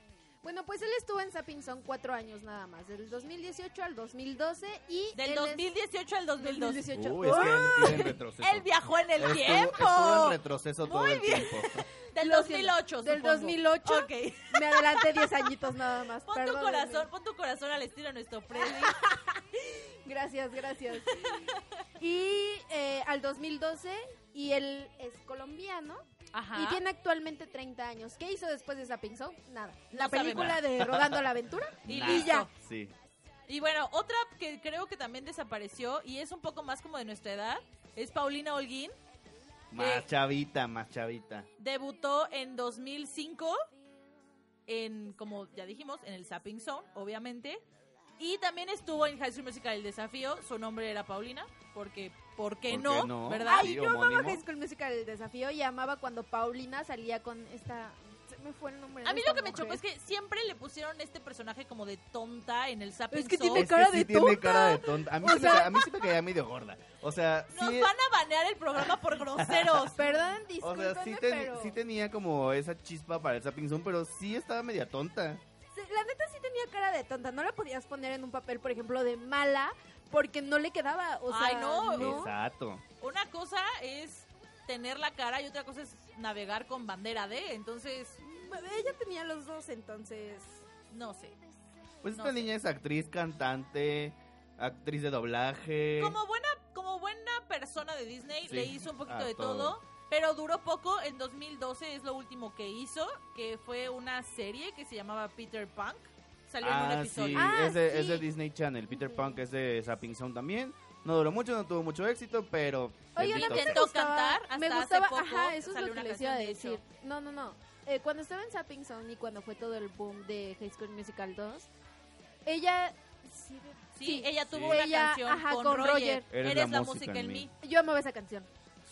S4: Bueno, pues él estuvo en Zapping Zone cuatro años nada más, del 2018 al 2012 y...
S3: Del
S4: él es-
S3: 2018 al 2012.
S4: 2018.
S2: Uy, es que él en retroceso.
S3: Él viajó en el
S2: Estuvo-
S3: tiempo.
S2: Estuvo en retroceso todo
S3: Muy
S2: el
S3: bien.
S2: tiempo.
S3: Del
S4: Lo siento.
S3: 2008,
S4: Del
S3: supongo.
S4: 2008.
S3: Ok.
S4: Me adelanté 10 añitos nada más.
S3: Pon tu corazón, pon tu corazón al estilo de nuestro Freddy.
S4: Gracias, gracias. Y eh, al 2012, y él es colombiano,
S3: Ajá.
S4: y tiene actualmente 30 años. ¿Qué hizo después de Zapping Zone? Nada. La
S3: No
S4: película de Rodando la Aventura.
S3: Y
S4: y ya.
S2: Sí.
S3: Y bueno, otra que creo que también desapareció y es un poco más como de nuestra edad es Paulina Holguín.
S2: Más chavita, más chavita.
S3: Debutó en 2005 en, como ya dijimos, en el Zapping Zone, obviamente. Y también estuvo en High School Musical El Desafío. Su nombre era Paulina, porque ¿por qué,
S2: ¿Por
S3: no?
S2: qué no?
S3: ¿Verdad?
S2: Sí,
S4: yo amaba. High School Musical El Desafío y amaba cuando Paulina salía con esta... Se me fue el nombre
S3: A mí lo que me chocó es que siempre le pusieron este personaje como de tonta en el Zapping
S4: Es que
S3: Zone.
S4: tiene
S2: Es
S4: cara
S2: que sí
S4: de
S2: tiene
S4: tonta.
S2: cara de tonta. A mí,
S4: O
S2: sí me
S4: sea-
S2: ca- a mí sí me caía medio gorda. O sea,
S3: Nos
S2: sí,
S3: van a banear el programa por groseros.
S4: Perdón,
S2: o
S4: discúlpenme,
S2: sea, sí, ten-
S4: pero...
S2: sí tenía como esa chispa para el Zapping Zone, pero sí estaba media tonta.
S4: La neta sí tenía cara de tonta. No la podías poner en un papel, por ejemplo, de mala, porque no le quedaba. O sea,
S3: Ay, no.
S2: Exacto.
S3: Una cosa es tener la cara y otra cosa es navegar con bandera de, entonces,
S4: Ella tenía los dos, entonces.
S3: no sé.
S2: Pues
S3: No
S2: esta
S3: sé.
S2: niña es actriz, cantante, actriz de doblaje.
S3: Como buena, como buena persona de Disney,
S2: Sí,
S3: le hizo un poquito de
S2: todo.
S3: todo. Pero duró poco, en 2012 es lo último que hizo, que fue una serie que se llamaba Peter Punk. Salió en un
S2: Ah, sí,
S3: episodio.
S4: Ah,
S2: es, de,
S4: sí.
S2: es de Disney Channel. Peter
S4: Ujú.
S2: Punk es de Zapping Sound también. No duró mucho, no tuvo mucho éxito, pero...
S4: Me
S2: sea.
S3: Intentó
S4: gustaba,
S3: cantar hasta
S4: me
S3: hace
S4: gustaba,
S3: poco
S4: ajá, eso es lo que les iba a
S3: de
S4: decir. No, no, no. Eh, cuando estaba en Zapping Sound y cuando fue todo el boom de High School Musical 2, ella sí,
S3: Sí,
S4: sí,
S3: ella tuvo
S2: Sí.
S3: una
S4: Ella,
S3: canción
S4: ajá,
S3: con,
S4: con
S3: Roger.
S4: Roger.
S2: Eres
S3: Eres,
S2: la
S3: la,
S2: música en mí.
S4: yo amaba esa canción.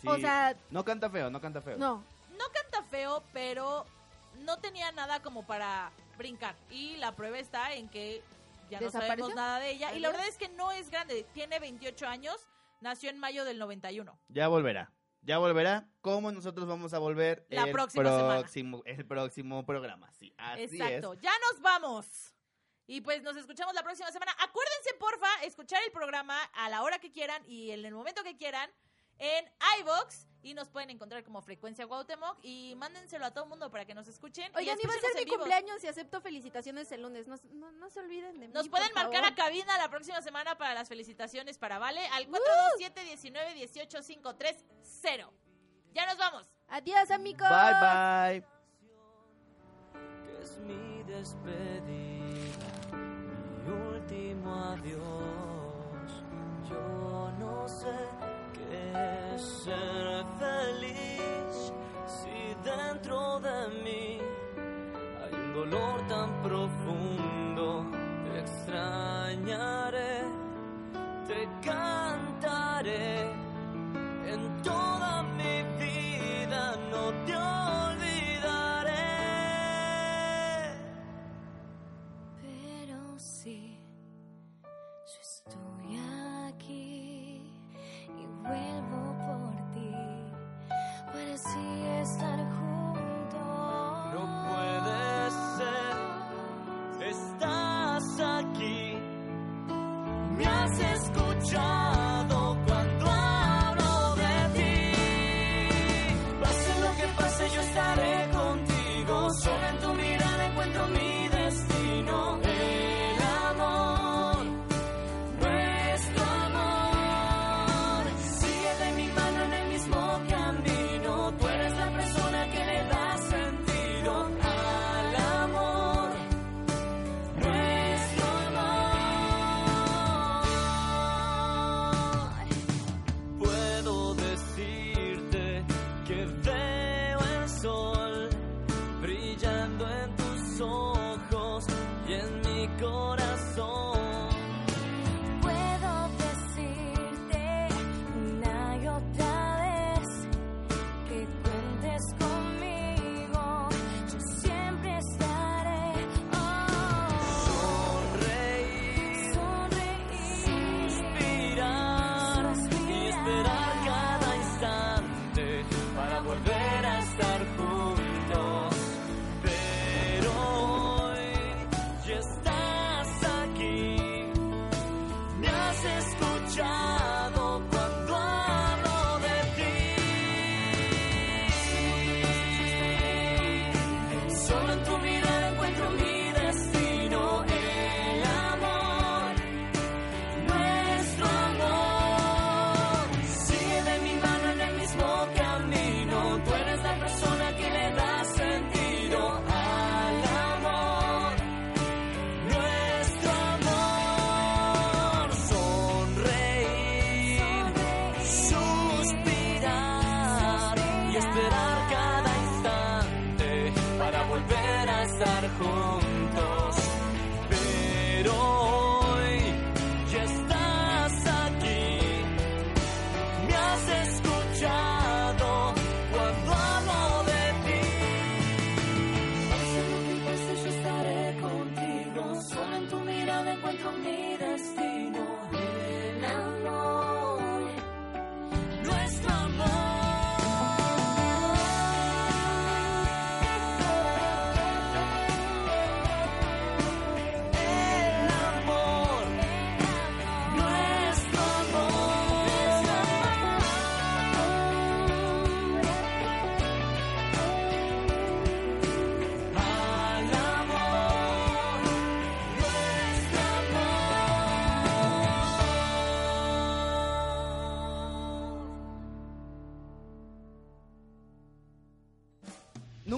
S2: Sí.
S4: O sea,
S2: No canta feo, no canta feo.
S4: no.
S3: No canta feo, pero no tenía nada como para brincar. Y la prueba está en que ya no sabemos nada de ella. Y la verdad es que no es grande. Tiene 28 años. Nació en mayo del 91.
S2: Ya volverá. Ya volverá. ¿Cómo nosotros vamos a volver
S3: La
S2: el
S3: próxima semana.
S2: próximo, el próximo programa? Sí, así
S3: Exacto.
S2: es.
S3: Ya nos vamos. Y pues nos escuchamos la próxima semana. Acuérdense, porfa, escuchar el programa a la hora que quieran y en el momento que quieran en iBox y nos pueden encontrar como Frecuencia Cuauhtémoc y mándenselo a todo el mundo para que nos escuchen.
S4: Oigan, iba a ser mi
S3: vivo.
S4: cumpleaños y acepto felicitaciones el lunes. No, no, no se olviden de mí.
S3: Nos
S4: por
S3: pueden marcar
S4: favor.
S3: a cabina la próxima semana para las felicitaciones para Vale al 427-19-18-530. Ya nos vamos.
S4: Adiós, amigos.
S2: Bye, bye.
S6: que es mi despedida, mi último adiós. Yo no sé ser feliz si dentro de mí hay un dolor tan profundo. Te extrañaré, te cantaré en toda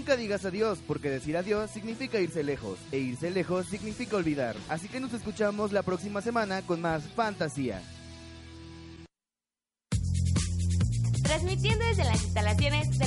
S2: Nunca digas adiós, porque decir adiós significa irse lejos, e irse lejos significa olvidar. Así que nos escuchamos la próxima semana con más fantasía.
S1: Transmitiendo desde las instalaciones de